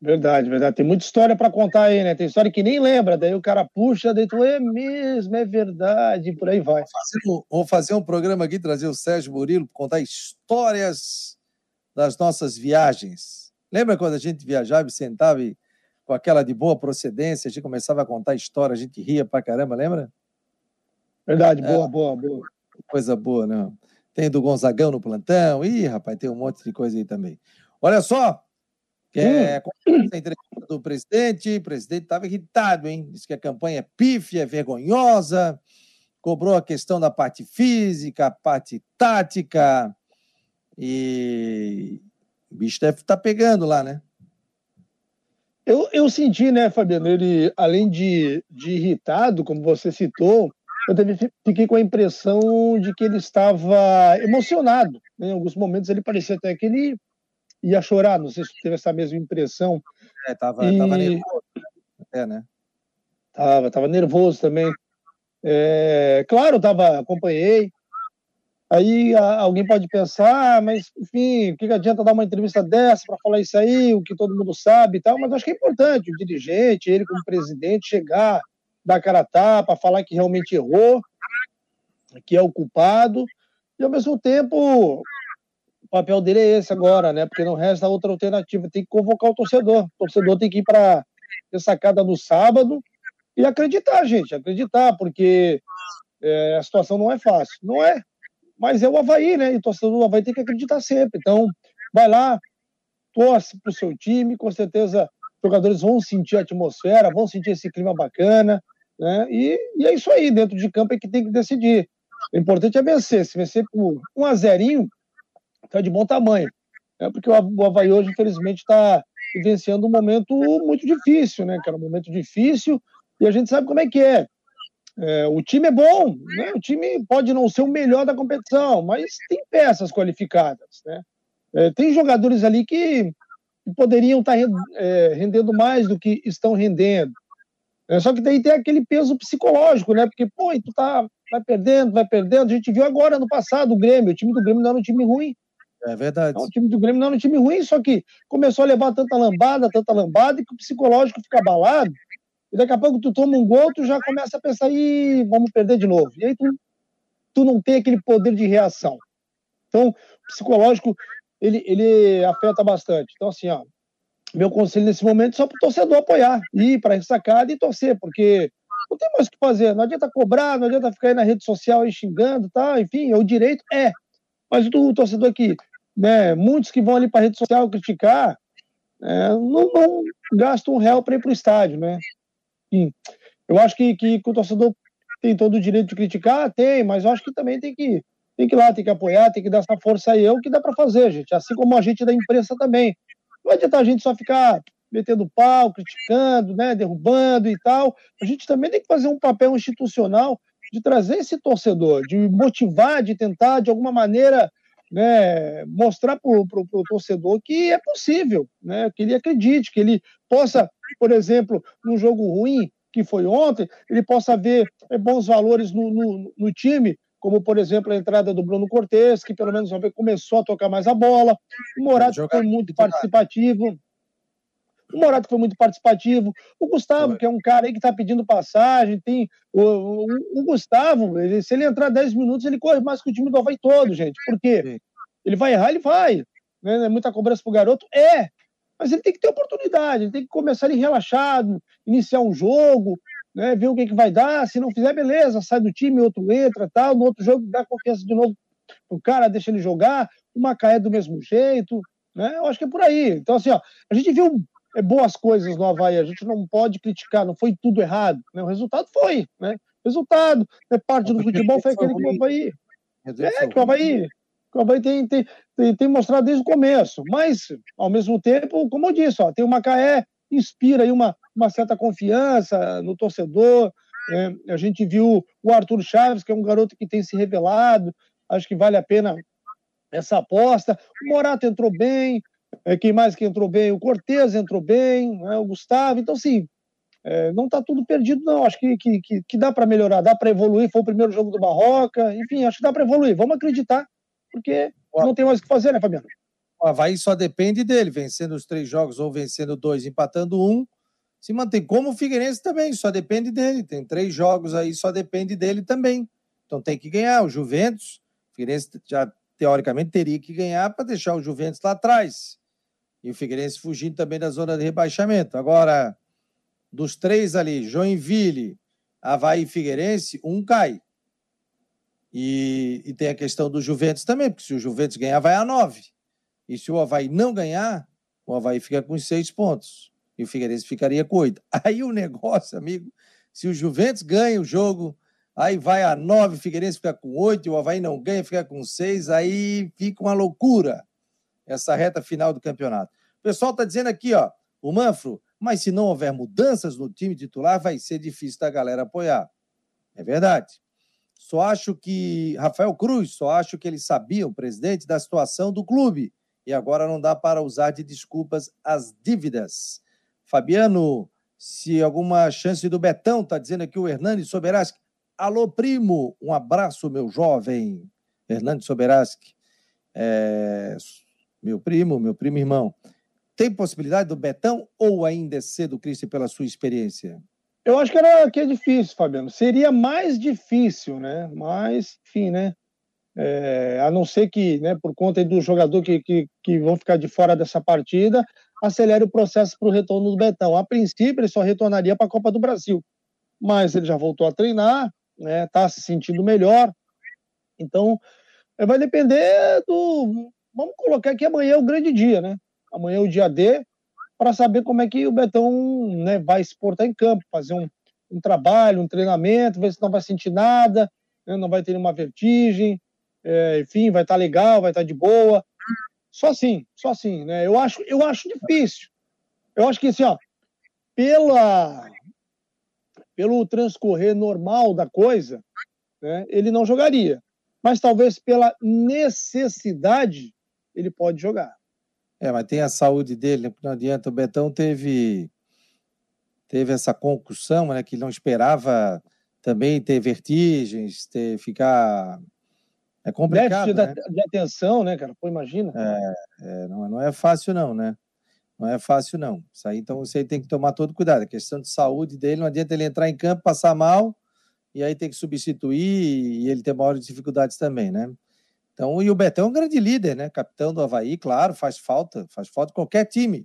E: Verdade, verdade. Tem muita história para contar aí, né? Tem história que nem lembra, daí o cara puxa, daí tu é mesmo, é verdade, por aí vai. Vou
A: fazer um, vou fazer um programa aqui, trazer o Sérgio Murilo para contar histórias das nossas viagens. Lembra quando a gente viajava e sentava e, com aquela de boa procedência, a gente começava a contar história, a gente ria pra caramba, lembra?
E: Verdade, boa, é, boa, boa.
A: Coisa boa, não. Tem do Gonzagão no plantão. Ih, rapaz, tem um monte de coisa aí também. Olha só, é hum. a entrevista do presidente, o presidente estava irritado, hein? Disse que a campanha é pífia, é vergonhosa, cobrou a questão da parte física, a parte tática, e o bicho deve estar tá pegando lá, né?
E: Eu, eu senti, né, Fabiano, ele, além de, de irritado, como você citou, eu também fiquei com a impressão de que ele estava emocionado. Né? Em alguns momentos ele parecia até que ele ia chorar, não sei se teve essa mesma impressão.
A: É, tava, e... tava nervoso. É, né?
E: Tava, tava nervoso também. É, claro, tava, acompanhei. Aí a, alguém pode pensar, ah, mas enfim, o que, adianta dar uma entrevista dessa para falar isso aí, o que todo mundo sabe e tal, mas acho que é importante o dirigente, ele como presidente, chegar, dar cara a tapa, falar que realmente errou, que é o culpado, e ao mesmo tempo o papel dele é esse agora, né? Porque não resta outra alternativa, tem que convocar o torcedor. O torcedor tem que ir para a sacada no sábado e acreditar, gente, acreditar, porque é, a situação não é fácil. Não é, mas é o Havaí, né? E o torcedor do Havaí tem que acreditar sempre. Então, vai lá, torce para o seu time, com certeza os jogadores vão sentir a atmosfera, vão sentir esse clima bacana, né? E, e é isso aí, dentro de campo é que tem que decidir. O importante é vencer. Se vencer por um a zerinho, está de bom tamanho. É porque o Havaí hoje, infelizmente, está vivenciando um momento muito difícil, né, cara? Um momento difícil e a gente sabe como é que é. É o time é bom, né? O time pode não ser o melhor da competição, mas tem peças qualificadas, né? É, tem jogadores ali que poderiam estar tá é, rendendo mais do que estão rendendo. É, só que daí tem aquele peso psicológico, né? Porque, pô, tu tá, vai perdendo, vai perdendo. A gente viu agora no passado o Grêmio, o time do Grêmio não era um time ruim.
A: É verdade.
E: Então, o time do Grêmio não era um time ruim, só que começou a levar tanta lambada, tanta lambada, e que o psicológico fica abalado. E daqui a pouco tu toma um gol, tu já começa a pensar, ih, vamos perder de novo. E aí tu, tu não tem aquele poder de reação. Então, o psicológico, ele, ele afeta bastante. Então, assim, ó, meu conselho nesse momento é só para torcedor apoiar, ir para ressacada e torcer, porque não tem mais o que fazer. Não adianta cobrar, não adianta ficar aí na rede social aí xingando, tá? Enfim, é o direito, é. Mas o torcedor que né, muitos que vão ali para rede social criticar, é, não, não um real para ir para o estádio, né? Eu acho que, que, que, o torcedor tem todo o direito de criticar, tem, mas eu acho que também tem que, tem que ir lá, tem que apoiar, tem que dar essa força aí, é o que dá para fazer, gente. Assim como a gente da imprensa também. Não adianta a gente só ficar metendo pau, criticando, né, derrubando e tal. A gente também tem que fazer um papel institucional de trazer esse torcedor, de motivar, de tentar, de alguma maneira, né, mostrar para o torcedor que é possível, né, que ele acredite, que ele possa, por exemplo, num jogo ruim, que foi ontem, ele possa ver é, bons valores no, no, no time, como, por exemplo, a entrada do Bruno Cortes, que pelo menos começou a tocar mais a bola, o Morato foi muito participativo, o Morato foi muito participativo. O Gustavo, que é um cara aí que está pedindo passagem, tem. O, o, o Gustavo, ele, se ele entrar 10 minutos, ele corre mais que o time do Havaí todo, gente. Por quê? Ele vai errar, ele vai. Né? É muita cobrança pro garoto? É. Mas ele tem que ter oportunidade, ele tem que começar ali relaxado, iniciar um jogo, né? ver o que, que vai dar. Se não fizer, beleza, sai do time, outro entra, tal. No outro jogo, dá confiança de novo o cara, deixa ele jogar. O Macaé do mesmo jeito. Né? Eu acho que é por aí. Então, assim, ó, a gente viu é, boas coisas no Havaí. A gente não pode criticar, não foi tudo errado. Né? O resultado foi, né? O resultado, né? parte do futebol foi aquele que o Havaí. É, que o Havaí O Havaí tem, tem, tem, tem, mostrado desde o começo. Mas, ao mesmo tempo, como eu disse, ó, tem o Macaé, inspira aí uma, uma certa confiança no torcedor. É, a gente viu o Arthur Chaves, que é um garoto que tem se revelado. Acho que vale a pena essa aposta. O Morato entrou bem. É, quem mais que entrou bem? O Cortez entrou bem, né, o Gustavo. Então, sim, é, não está tudo perdido, não. Acho que, que, que, que dá para melhorar, dá para evoluir. Foi o primeiro jogo do Barroca. Enfim, acho que dá para evoluir. Vamos acreditar, porque não tem mais o que fazer, né, Fabiano?
A: O Havaí só depende dele, vencendo os três jogos ou vencendo dois, empatando um. Se mantém. Como o Figueirense também, só depende dele. Tem três jogos aí, só depende dele também. Então tem que ganhar. O Juventus, o Figueirense já teoricamente teria que ganhar para deixar o Juventus lá atrás. E o Figueirense fugindo também da zona de rebaixamento. Agora, dos três ali, Joinville, Havaí e Figueirense, um cai. E, e, tem a questão do Juventus também, porque se o Juventus ganhar, vai a nove. E se o Havaí não ganhar, o Havaí fica com seis pontos. E o Figueirense ficaria com oito. Aí o negócio, amigo, se o Juventus ganha o jogo, aí vai a nove, o Figueirense fica com oito, o Havaí não ganha, fica com seis, aí fica uma loucura essa reta final do campeonato. O pessoal está dizendo aqui, ó, o Manfro, mas se não houver mudanças no time titular, vai ser difícil da galera apoiar. É verdade. Só acho que. Rafael Cruz, só acho que ele sabia, o presidente, da situação do clube. E agora não dá para usar de desculpas as dívidas. Fabiano, se alguma chance do Betão, está dizendo aqui o Hernani Soberaski. Alô, primo, um abraço, meu jovem. Hernani Soberaski. É, meu primo, meu primo irmão. Tem possibilidade do Betão ou ainda é cedo, Cristian, pela sua experiência?
E: Eu acho que, era, que é difícil, Fabiano. Seria mais difícil, né? Mas, enfim, né? É, a não ser que, né, por conta do jogador que, que, que vão ficar de fora dessa partida, acelere o processo para o retorno do Betão. A princípio, ele só retornaria para a Copa do Brasil. Mas ele já voltou a treinar, né? Está se sentindo melhor. Então, vai depender do. Vamos colocar que amanhã é o grande dia, né? amanhã é o dia D, para saber como é que o Betão né, vai se portar em campo, fazer um, um trabalho, um treinamento, ver se não vai sentir nada, né, não vai ter nenhuma vertigem, é, enfim, vai estar tá legal, vai estar tá de boa. Só assim, só assim, né? Eu acho, eu acho difícil. Eu acho que assim, ó, pela, pelo transcorrer normal da coisa, né, ele não jogaria. Mas talvez pela necessidade ele pode jogar.
A: É, mas tem a saúde dele, né? não adianta. O Betão teve, teve essa concussão, né? Que não esperava também ter vertigens, ter ficar. É complicado.
E: Déficit né? de atenção, né, cara? Pô, imagina.
A: É, é, não, não é fácil, não, né? Não é fácil, não. Isso aí, então, você tem que tomar todo cuidado. A questão de saúde dele, não adianta ele entrar em campo, passar mal, e aí tem que substituir, e ele tem maiores dificuldades também, né? Então, e o Betão é um grande líder, né? Capitão do Havaí, claro, faz falta, faz falta qualquer time,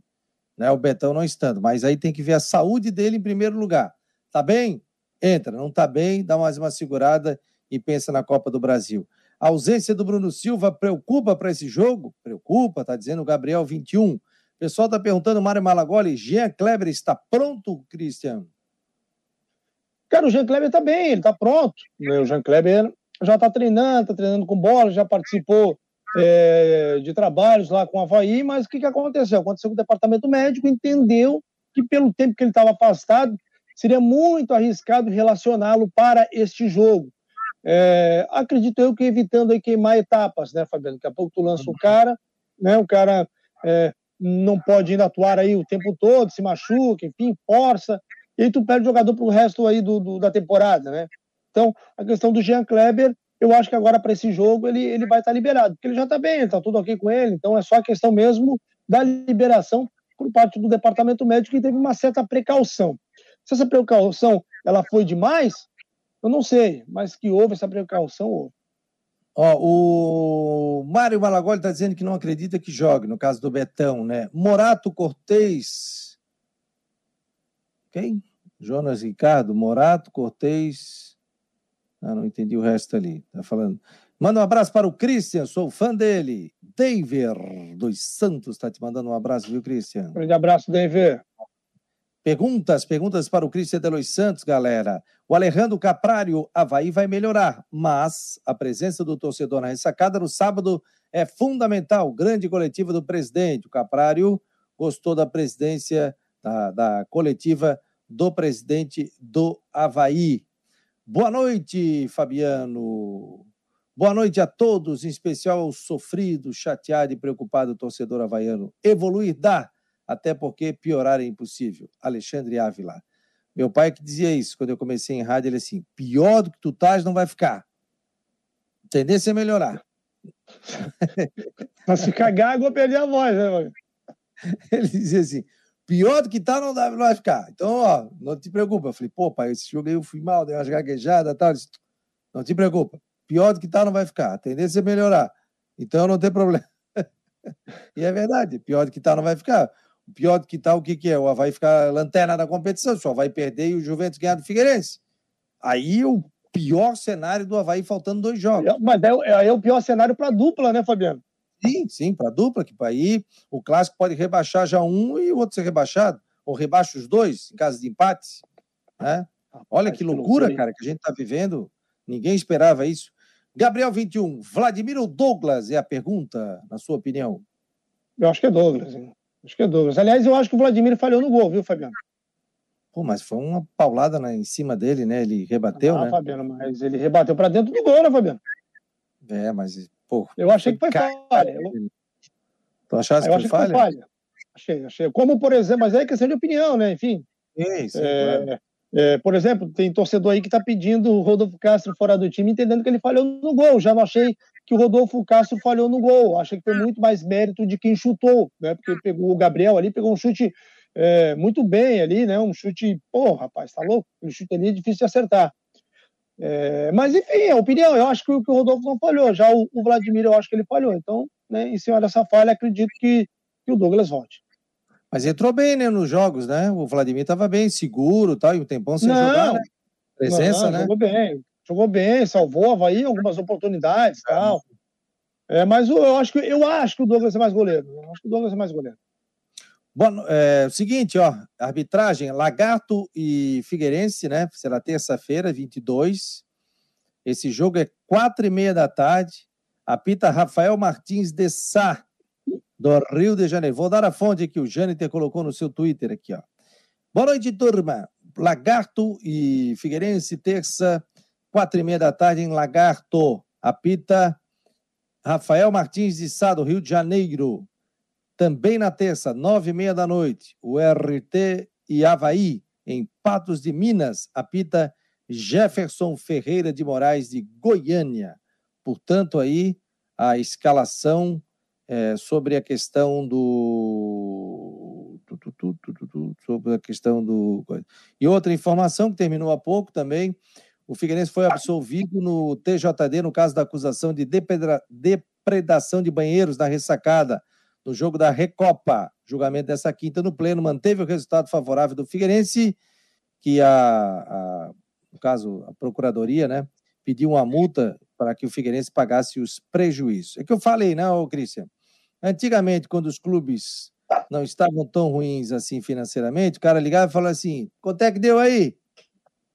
A: né? O Betão não estando, mas aí tem que ver a saúde dele em primeiro lugar. Tá bem? Entra, não tá bem, dá mais uma segurada e pensa na Copa do Brasil. A ausência do Bruno Silva preocupa para esse jogo? Preocupa, tá dizendo o Gabriel 21. O pessoal tá perguntando, Mário Malagoli, Jean Kleber está pronto, Christian?
E: Cara, o Jean Kleber tá bem, ele tá pronto. O Jean Kleber já está treinando, está treinando com bola, já participou é, de trabalhos lá com o Havaí, mas o que, que aconteceu? Aconteceu que o departamento médico entendeu que pelo tempo que ele estava afastado, seria muito arriscado relacioná-lo para este jogo. É, acredito eu que evitando aí queimar etapas, né, Fabiano? Daqui a pouco tu lança o cara, né? O cara é, não pode ainda atuar aí o tempo todo, se machuca, enfim, força, e aí tu perde o jogador para o resto aí do, do, da temporada, né? Então, a questão do Jean Kleber, eu acho que agora para esse jogo ele, ele vai estar tá liberado, porque ele já está bem, está tudo ok com ele, então é só a questão mesmo da liberação por parte do departamento médico que teve uma certa precaução. Se essa precaução ela foi demais, eu não sei, mas que houve essa precaução, houve.
A: Ó, o Mário Malagoli está dizendo que não acredita que jogue, no caso do Betão, né? Morato Cortez. Quem? Jonas Ricardo, Morato Cortez. Ah, não entendi o resto ali. Tá falando. Manda um abraço para o Christian, sou fã dele. David dos Santos está te mandando um abraço, viu, Christian?
E: Grande abraço, David.
A: Perguntas, perguntas para o Cristian Delois Santos, galera. O Alejandro Caprário, Havaí vai melhorar, mas a presença do torcedor na ressacada no sábado é fundamental. Grande coletiva do presidente. O Caprário gostou da presidência, da, da coletiva do presidente do Havaí. Boa noite, Fabiano. Boa noite a todos, em especial ao sofrido, chateado e preocupado torcedor havaiano. Evoluir dá, até porque piorar é impossível. Alexandre Ávila. Meu pai que dizia isso quando eu comecei em rádio, ele assim, pior do que tu estás não vai ficar. Tendência é melhorar.
E: Mas se cagar, vou perder a voz, né, mano?
A: Ele dizia assim, pior do que tá não, dá, não vai ficar. Então, ó, não te preocupa. Eu falei, pô, pai, esse jogo aí eu fui mal, dei umas gaguejadas e tal. Disse, não te preocupa. Pior do que tá não vai ficar. A tendência é melhorar. Então não tem problema. e é verdade, pior do que tá não vai ficar. Pior do que tá, o que, que é? O Havaí ficar lanterna da competição, só vai perder e o Juventus ganhar do Figueirense. Aí o pior cenário do Havaí faltando dois jogos.
E: Mas é, é o pior cenário para dupla, né, Fabiano?
A: Sim, sim, para a dupla, que para aí o clássico pode rebaixar já um e o outro ser rebaixado, ou rebaixa os dois em caso de empate. Né? Olha que loucura, cara, que a gente está vivendo. Ninguém esperava isso. Gabriel 21, Vladimir ou Douglas é a pergunta, na sua opinião?
E: Eu acho que é Douglas. Hein? Acho que é Douglas. Aliás, eu acho que o Vladimir falhou no gol, viu, Fabiano?
A: Pô, mas foi uma paulada né, em cima dele, né? Ele rebateu, ah, né?
E: Fabiano, mas ele rebateu para dentro do gol, né, Fabiano?
A: É, mas, pô.
E: Eu achei que foi falha. Eu...
A: Tu achaste que foi falha? Que foi falha?
E: Achei, achei. Como, por exemplo, mas é questão de opinião, né? Enfim.
A: Sim, sim, é,
E: claro. é, por exemplo, tem torcedor aí que está pedindo o Rodolfo Castro fora do time, entendendo que ele falhou no gol. Já não achei que o Rodolfo Castro falhou no gol. Achei que foi muito mais mérito de quem chutou, né? Porque pegou o Gabriel ali, pegou um chute é, muito bem ali, né? Um chute, pô, rapaz, tá louco? Um chute ali é difícil de acertar. É, mas, enfim, a opinião, eu acho que o, que o Rodolfo não falhou. Já o, o, Vladimir, eu acho que ele falhou. Então, né, em cima dessa falha, acredito que, que o Douglas volte.
A: Mas entrou bem, né, nos jogos, né? O Vladimir estava bem, seguro, tal, e o tempão sem não, jogar, né? Presença,
E: não,
A: né?
E: Jogou bem, jogou bem, salvou Havaí algumas oportunidades, e tal. É, mas eu acho que eu acho que o Douglas é mais goleiro. Eu acho que o Douglas é mais goleiro.
A: Bom, é o seguinte, ó, arbitragem, Lagarto e Figueirense, né? Será terça-feira, 22. Esse jogo é quatro e meia da tarde. Apita Rafael Martins de Sá, do Rio de Janeiro. Vou dar a fonte que o Jâniter colocou no seu Twitter aqui, ó. Boa noite, turma. Lagarto e Figueirense, terça, quatro e meia da tarde em Lagarto. Apita Rafael Martins de Sá, do Rio de Janeiro. Também na terça, nove e meia da noite, o RT e Havaí, em Patos de Minas, apita Jefferson Ferreira de Moraes, de Goiânia. Portanto, aí a escalação é, sobre a questão do. Sobre a questão do. E outra informação que terminou há pouco também: o Figueirense foi absolvido no TJD no caso da acusação de depredação de banheiros na ressacada no jogo da Recopa. Julgamento dessa quinta no Pleno manteve o resultado favorável do Figueirense, que a, a no caso, a Procuradoria, né, pediu uma multa para que o Figueirense pagasse os prejuízos. É que eu falei, né, Cristian? Antigamente, quando os clubes não estavam tão ruins assim financeiramente, o cara ligava e falava assim: quanto é que deu aí?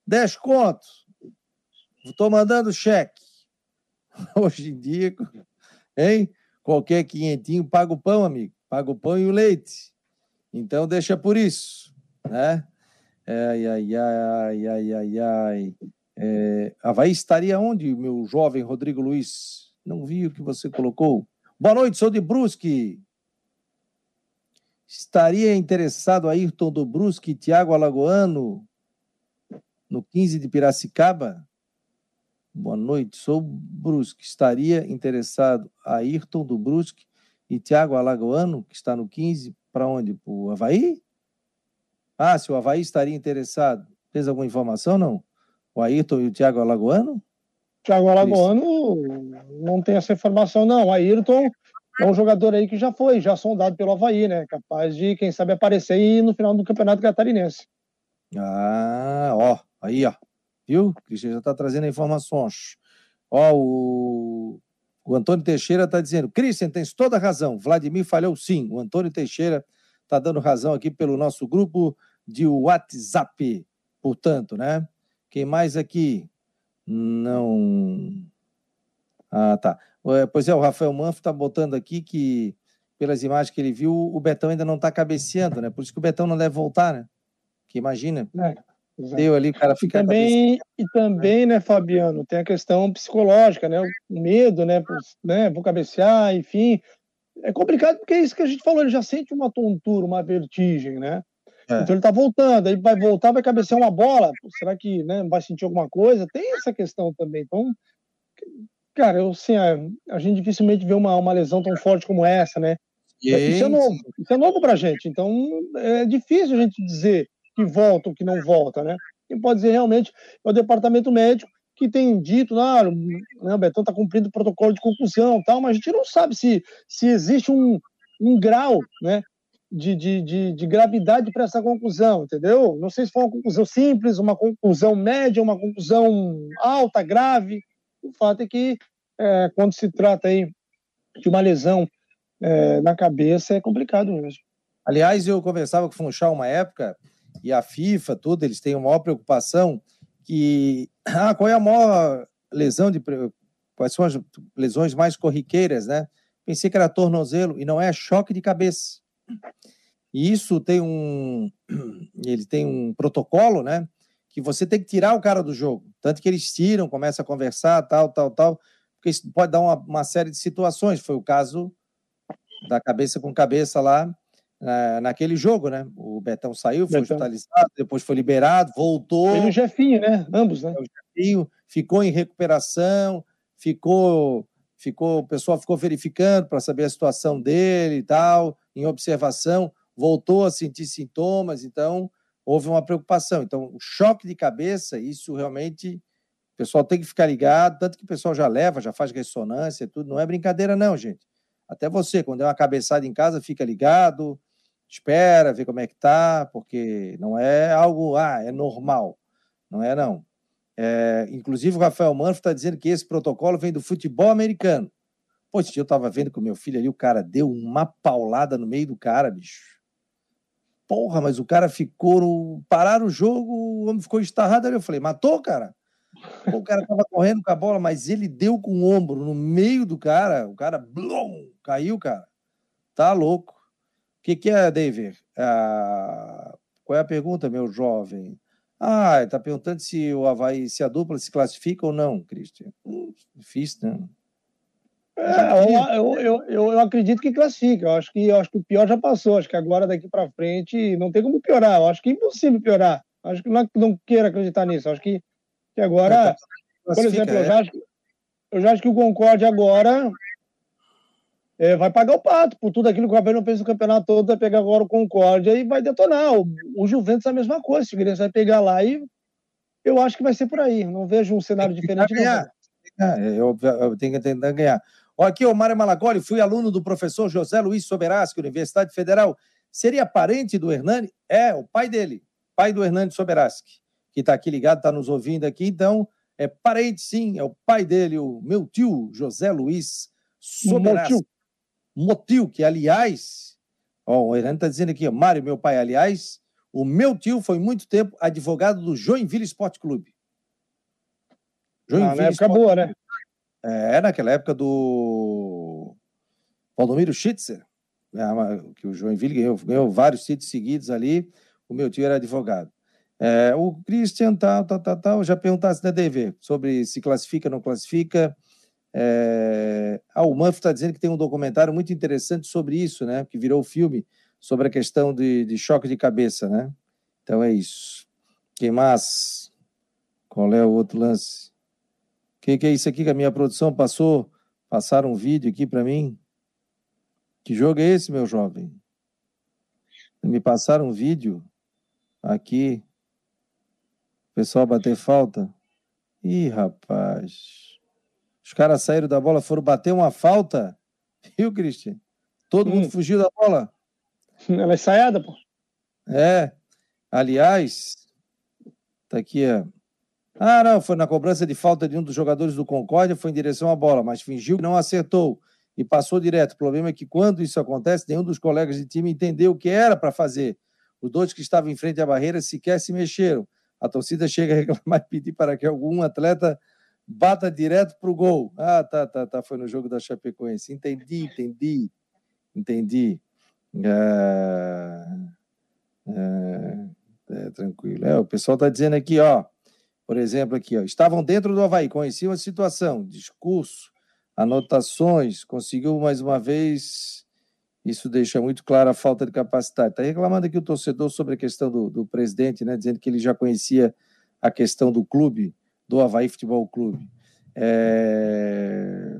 A: 10 contos. Estou mandando cheque. Hoje em dia, hein? Qualquer quinhentinho paga o pão, amigo. Paga o pão e o leite. Então deixa por isso, né? Ai, ai, ai, ai, ai, ai. É, Havaí estaria onde, meu jovem Rodrigo Luiz? Não vi o que você colocou. Boa noite, sou de Brusque. Estaria interessado Ayrton do Brusque e Tiago Alagoano no 15 de Piracicaba? Boa noite, sou Brusque. Estaria interessado Ayrton do Brusque e Tiago Alagoano, que está no 15, para onde? Para o Havaí? Ah, se o Havaí estaria interessado. Fez alguma informação, não? O Ayrton e o Tiago Alagoano?
E: Tiago Alagoano não tem essa informação, não. O Ayrton é um jogador aí que já foi, já sondado pelo Havaí, né? Capaz de, quem sabe, aparecer aí no final do Campeonato Catarinense.
A: Ah, ó, aí, ó viu? Cristian já está trazendo informações. Ó, o, o Antônio Teixeira está dizendo: Cristian, tens toda a razão. Vladimir falhou sim. O Antônio Teixeira está dando razão aqui pelo nosso grupo de WhatsApp, portanto, né? Quem mais aqui? Não. Ah, tá. É, pois é, o Rafael Manfro está botando aqui que, pelas imagens que ele viu, o Betão ainda não está cabeceando, né? Por isso que o Betão não deve voltar, né? Que imagina. É. Deu ali, o cara fica.
E: E também, e também, né, Fabiano, tem a questão psicológica, né? O medo, né? Por, né? Vou cabecear, enfim. É complicado porque é isso que a gente falou, ele já sente uma tontura, uma vertigem, né? É. Então ele tá voltando, aí vai voltar, vai cabecear uma bola. Será que né, vai sentir alguma coisa? Tem essa questão também. Então, cara, eu, assim, a, a gente dificilmente vê uma, uma lesão tão forte como essa, né? Isso é novo, isso é novo pra gente. Então é difícil a gente dizer que volta ou que não volta, né? Quem pode dizer realmente é o departamento médico que tem dito, ah, né, o Betão está cumprindo o protocolo de conclusão, tal, mas a gente não sabe se, se existe um, um grau né, de, de, de, de gravidade para essa conclusão, entendeu? Não sei se foi uma conclusão simples, uma conclusão média, uma conclusão alta, grave. O fato é que, é, quando se trata aí de uma lesão é, na cabeça, é complicado mesmo.
A: Aliás, eu conversava com o Funchal uma época, e a FIFA, tudo, eles têm uma maior preocupação que ah, qual é a maior lesão de quais são as lesões mais corriqueiras, né? Pensei que era tornozelo e não é choque de cabeça. E isso tem um ele tem um protocolo, né? Que você tem que tirar o cara do jogo, tanto que eles tiram, começam a conversar, tal, tal, tal, porque isso pode dar uma, uma série de situações. Foi o caso da cabeça com cabeça lá é, naquele jogo, né? O Betão saiu, foi hospitalizado, depois foi liberado, voltou.
E: Ele e o Jefinho, né? Ambos, né?
A: O Jefinho ficou em recuperação, ficou, ficou, o pessoal ficou verificando para saber a situação dele e tal, em observação, voltou a sentir sintomas, então houve uma preocupação. Então, o choque de cabeça, isso realmente o pessoal tem que ficar ligado, tanto que o pessoal já leva, já faz ressonância, tudo, não é brincadeira não, gente. Até você, quando é uma cabeçada em casa, fica ligado, espera, vê como é que tá, porque não é algo, ah, é normal. Não é, não. É, inclusive, o Rafael Manfro está dizendo que esse protocolo vem do futebol americano. Pô, eu estava vendo com meu filho ali, o cara deu uma paulada no meio do cara, bicho. Porra, mas o cara ficou. No... Pararam o jogo, o homem ficou estarrado ali. Eu falei, matou, cara? Pô, o cara tava correndo com a bola, mas ele deu com o ombro no meio do cara. O cara blum, caiu, cara. Tá louco que, que é, David? Ah, qual é a pergunta, meu jovem? Ah, está perguntando se o Havaí, se a dupla se classifica ou não, Cristian. Hum, difícil, né?
E: É, eu, eu, eu, eu, acredito que classifica. Eu acho que, eu acho que o pior já passou. Acho que agora, daqui para frente, não tem como piorar. Eu acho que é impossível piorar. Acho que não, não queira acreditar nisso. Acho que, que agora, por exemplo, eu, é. já acho, eu já acho que o Concorde agora é, vai pagar o pato por tudo aquilo que o Abel não fez no campeonato todo, vai pegar agora o Concórdia e vai detonar. O, o Juventus é a mesma coisa, o Figueirense vai pegar lá e eu acho que vai ser por aí. Não vejo um cenário diferente.
A: Ganhar. É, eu, eu, tenho que tentar ganhar. Aqui o Mário Malagoli, fui aluno do professor José Luiz Soberaschi, Universidade Federal. Seria parente do Hernani? É, o pai dele, pai do Hernani Soberaschi, que está aqui ligado, está nos ouvindo aqui. Então, é parente sim, é o pai dele, o meu tio José Luiz Soberaschi. Motil, que aliás, ó, o Hernani está dizendo aqui, ó, Mário, meu pai, aliás, o meu tio foi muito tempo advogado do Joinville Esporte Clube.
E: Joinville ah, na época boa, né?
A: É, naquela época do Valdomiro Schitzer, né, que o Joinville ganhou, ganhou vários títulos seguidos ali, o meu tio era advogado. É, o Christian, tal, tal, tal, tal, já perguntasse na DV sobre se classifica ou não classifica. É... Ah, o Manfred está dizendo que tem um documentário muito interessante sobre isso, né? Que virou filme sobre a questão de, de choque de cabeça, né? Então é isso. Quem mais? Qual é o outro lance? O que, que, é isso aqui que a minha produção passou? Passaram um vídeo aqui para mim. Que jogo é esse, meu jovem? Me passaram um vídeo aqui. O pessoal bater falta. Ih, rapaz. Os caras saíram da bola, foram bater uma falta. Viu, Cristian? Todo hum. mundo fugiu da bola.
E: Ela é ensaiada, pô.
A: É. Aliás, tá aqui, ó. Ah, não, foi na cobrança de falta de um dos jogadores do Concórdia, foi em direção à bola, mas fingiu que não acertou e passou direto. O problema é que quando isso acontece, nenhum dos colegas de time entendeu o que era para fazer. Os dois que estavam em frente à barreira sequer se mexeram. A torcida chega a reclamar e pedir para que algum atleta bata direto para o gol. Ah, tá, tá, tá. Foi no jogo da Chapecoense. Entendi, entendi, entendi. É, é, é tranquilo. É, o pessoal está dizendo aqui, ó. Por exemplo, aqui, ó. Estavam dentro do Havaí, conheciam a situação, discurso, anotações, conseguiu mais uma vez isso deixa muito clara a falta de capacidade. Está reclamando aqui o torcedor sobre a questão do, do, presidente, né, dizendo que ele já conhecia a questão do clube, do Havaí Futebol Clube. É...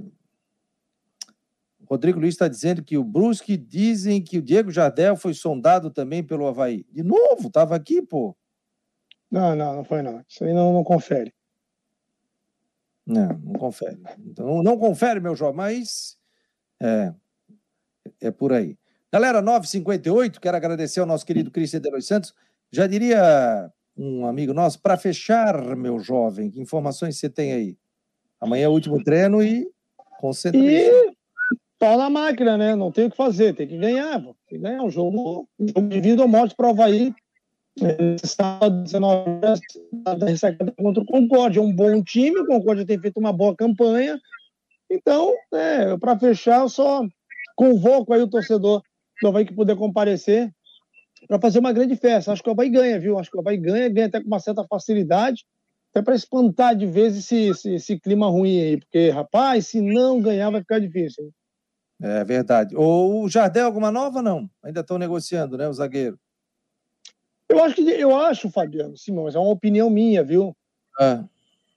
A: Rodrigo Luiz está dizendo que o Brusque dizem que o Diego Jardel foi sondado também pelo Havaí. De novo, estava aqui, pô.
E: Não, não, não foi não. Isso aí não, não confere.
A: Não, não confere. Então, não confere, meu jovem, mas é, é por aí. Galera, 9h58, quero agradecer ao nosso querido Cristian de Los Santos. Já diria um amigo nosso, para fechar, meu jovem, que informações você tem aí? Amanhã é o último treino e concentra
E: E pau na máquina, né? Não tem o que fazer, tem que ganhar. Tem que ganhar um jogo, um jogo de vida ou morte para o Havaí. Sábado, 19 horas, da ressacada contra o Concórdia. É um bom time, o Concórdia tem feito uma boa campanha. Então, é, para fechar, eu só Convoco aí o torcedor do Havaí que puder comparecer para fazer uma grande festa. Acho que o Havaí ganha, viu? Acho que o Havaí ganha, ganha até com uma certa facilidade, até para espantar de vez esse, esse, esse, clima ruim aí, porque, rapaz, se não ganhar vai ficar difícil. Hein?
A: É verdade. O Jardel, alguma nova não? Ainda estão negociando, né, o zagueiro?
E: Eu acho que eu acho, Fabiano, Simão, mas é uma opinião minha, viu?
A: É.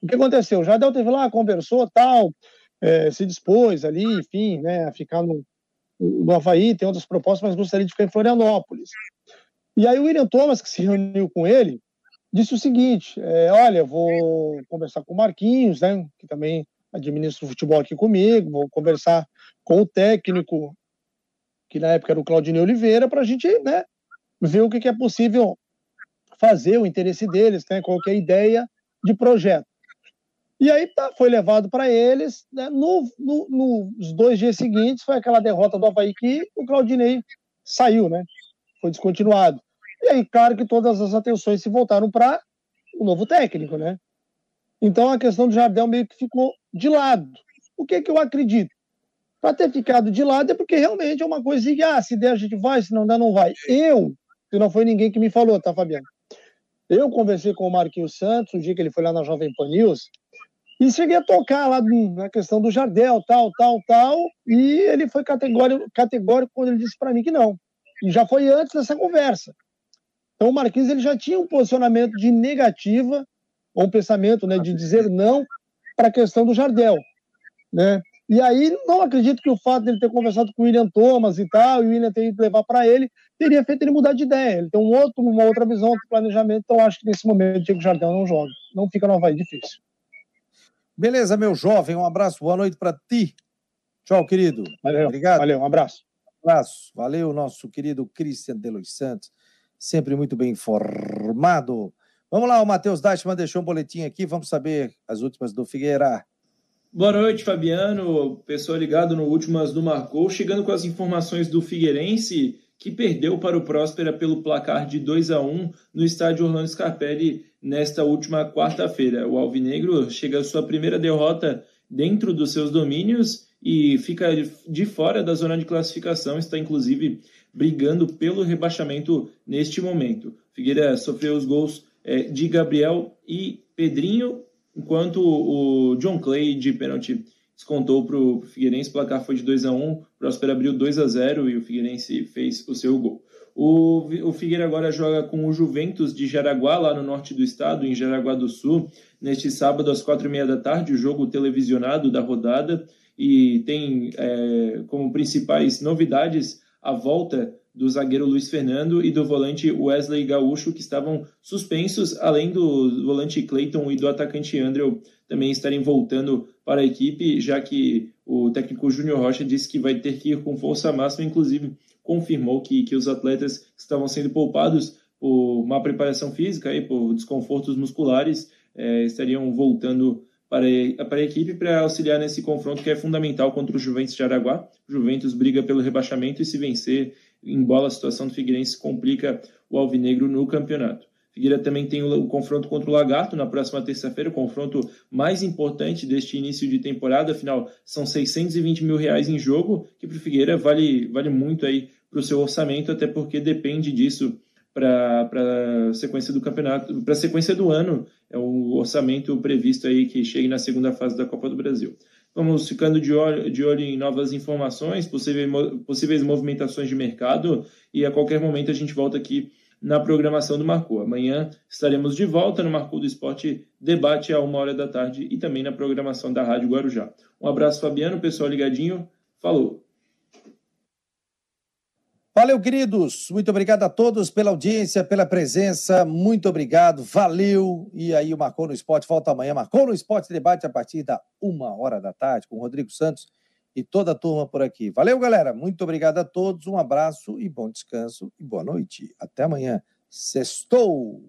E: O que aconteceu? O Jardel teve lá, conversou, tal, é, se dispôs ali, enfim, né, a ficar no, no Havaí, tem outras propostas, mas gostaria de ficar em Florianópolis. E aí o William Thomas, que se reuniu com ele, disse o seguinte: é, olha, vou conversar com o Marquinhos, né, que também administra o futebol aqui comigo, vou conversar com o técnico, que na época era o Claudinei Oliveira, para a gente né, ver o que, que é possível fazer, o interesse deles, né, qual que é a ideia de projeto. E aí tá, foi levado para eles. Né? No, no, nos dois dias seguintes foi aquela derrota do Havaí que o Claudinei saiu, né? Foi descontinuado. E aí, claro que todas as atenções se voltaram para o novo técnico, né? Então a questão do Jardel meio que ficou de lado. O que, que eu acredito? Para ter ficado de lado é porque realmente é uma coisa que, ah, se der a gente vai, se não der, não vai. Eu, que não foi ninguém que me falou, tá, Fabiano? Eu conversei com o Marquinhos Santos, o dia que ele foi lá na Jovem Pan News, e cheguei a tocar lá na questão do Jardel, tal, tal, tal, e ele foi categórico, categórico quando ele disse para mim que não. E já foi antes dessa conversa. Então o Marquinhos ele já tinha um posicionamento de negativa, ou um pensamento né, de dizer não para a questão do Jardel. Né? E aí não acredito que o fato dele ter conversado com o William Thomas e tal, e o William ter ido levar para ele, teria feito ele mudar de ideia. Ele tem um outro, uma outra visão, outro planejamento, então acho que nesse momento o Diego Jardel não joga. Não fica no Havaí, difícil.
A: Beleza, meu jovem, um abraço, boa noite para ti. Tchau, querido.
E: Valeu, Obrigado. Valeu, um abraço.
A: Abraço. Valeu, nosso querido Christian de Los Santos, sempre muito bem informado. Vamos lá, o Matheus Dashman deixou um boletim aqui, vamos saber as últimas do Figueira.
F: Boa noite, Fabiano. Pessoal ligado no Últimas do Marcou, chegando com as informações do Figueirense, que perdeu para o Próspera pelo placar de 2 a 1 no estádio Orlando Scarpelli nesta última quarta-feira. O Alvinegro chega à sua primeira derrota dentro dos seus domínios e fica de fora da zona de classificação, está inclusive brigando pelo rebaixamento neste momento. Figueira sofreu os gols é, de Gabriel e Pedrinho, enquanto o John Clay de pênalti descontou para o Figueirense, o placar foi de 2 a 1 o Próspero abriu 2 a 0 e o Figueirense fez o seu gol. O, o Figueira agora joga com o Juventus de Jaraguá, lá no norte do estado, em Jaraguá do Sul, neste sábado às quatro e meia da tarde, o jogo televisionado da rodada, e tem é, como principais novidades a volta do zagueiro Luiz Fernando e do volante Wesley Gaúcho, que estavam suspensos, além do volante Clayton e do atacante Andrew também estarem voltando para a equipe, já que o técnico Júnior Rocha disse que vai ter que ir com força máxima, inclusive confirmou que, que os atletas estavam sendo poupados por má preparação física e por desconfortos musculares é, estariam voltando para a, equipe para auxiliar nesse confronto que é fundamental contra o Juventus de Araguá. O Juventus briga pelo rebaixamento e se vencer, embora a situação do Figueirense complica o Alvinegro no campeonato. Figueira também tem o, o, confronto contra o Lagarto na próxima terça-feira, o confronto mais importante deste início de temporada. Afinal, são 620 mil reais em jogo, que para o Figueira vale, vale muito aí para o seu orçamento, até porque depende disso para a sequência do campeonato, para a sequência do ano, é o orçamento previsto aí que chegue na segunda fase da Copa do Brasil. Vamos ficando de olho, de olho em novas informações, possíveis, possíveis movimentações de mercado e a qualquer momento a gente volta aqui na programação do Marcou. Amanhã estaremos de volta no Marcou do Esporte Debate a uma hora da tarde e também na programação da Rádio Guarujá. Um abraço, Fabiano, pessoal ligadinho. Falou!
A: Valeu, queridos. Muito obrigado a todos pela audiência, pela presença. Muito obrigado. Valeu. E aí, o Marcou no Esporte volta amanhã. Marcou no Esporte Debate a partir da uma hora da tarde com o Rodrigo Santos e toda a turma por aqui. Valeu, galera. Muito obrigado a todos. Um abraço e bom descanso e boa noite. Até amanhã. Sextou!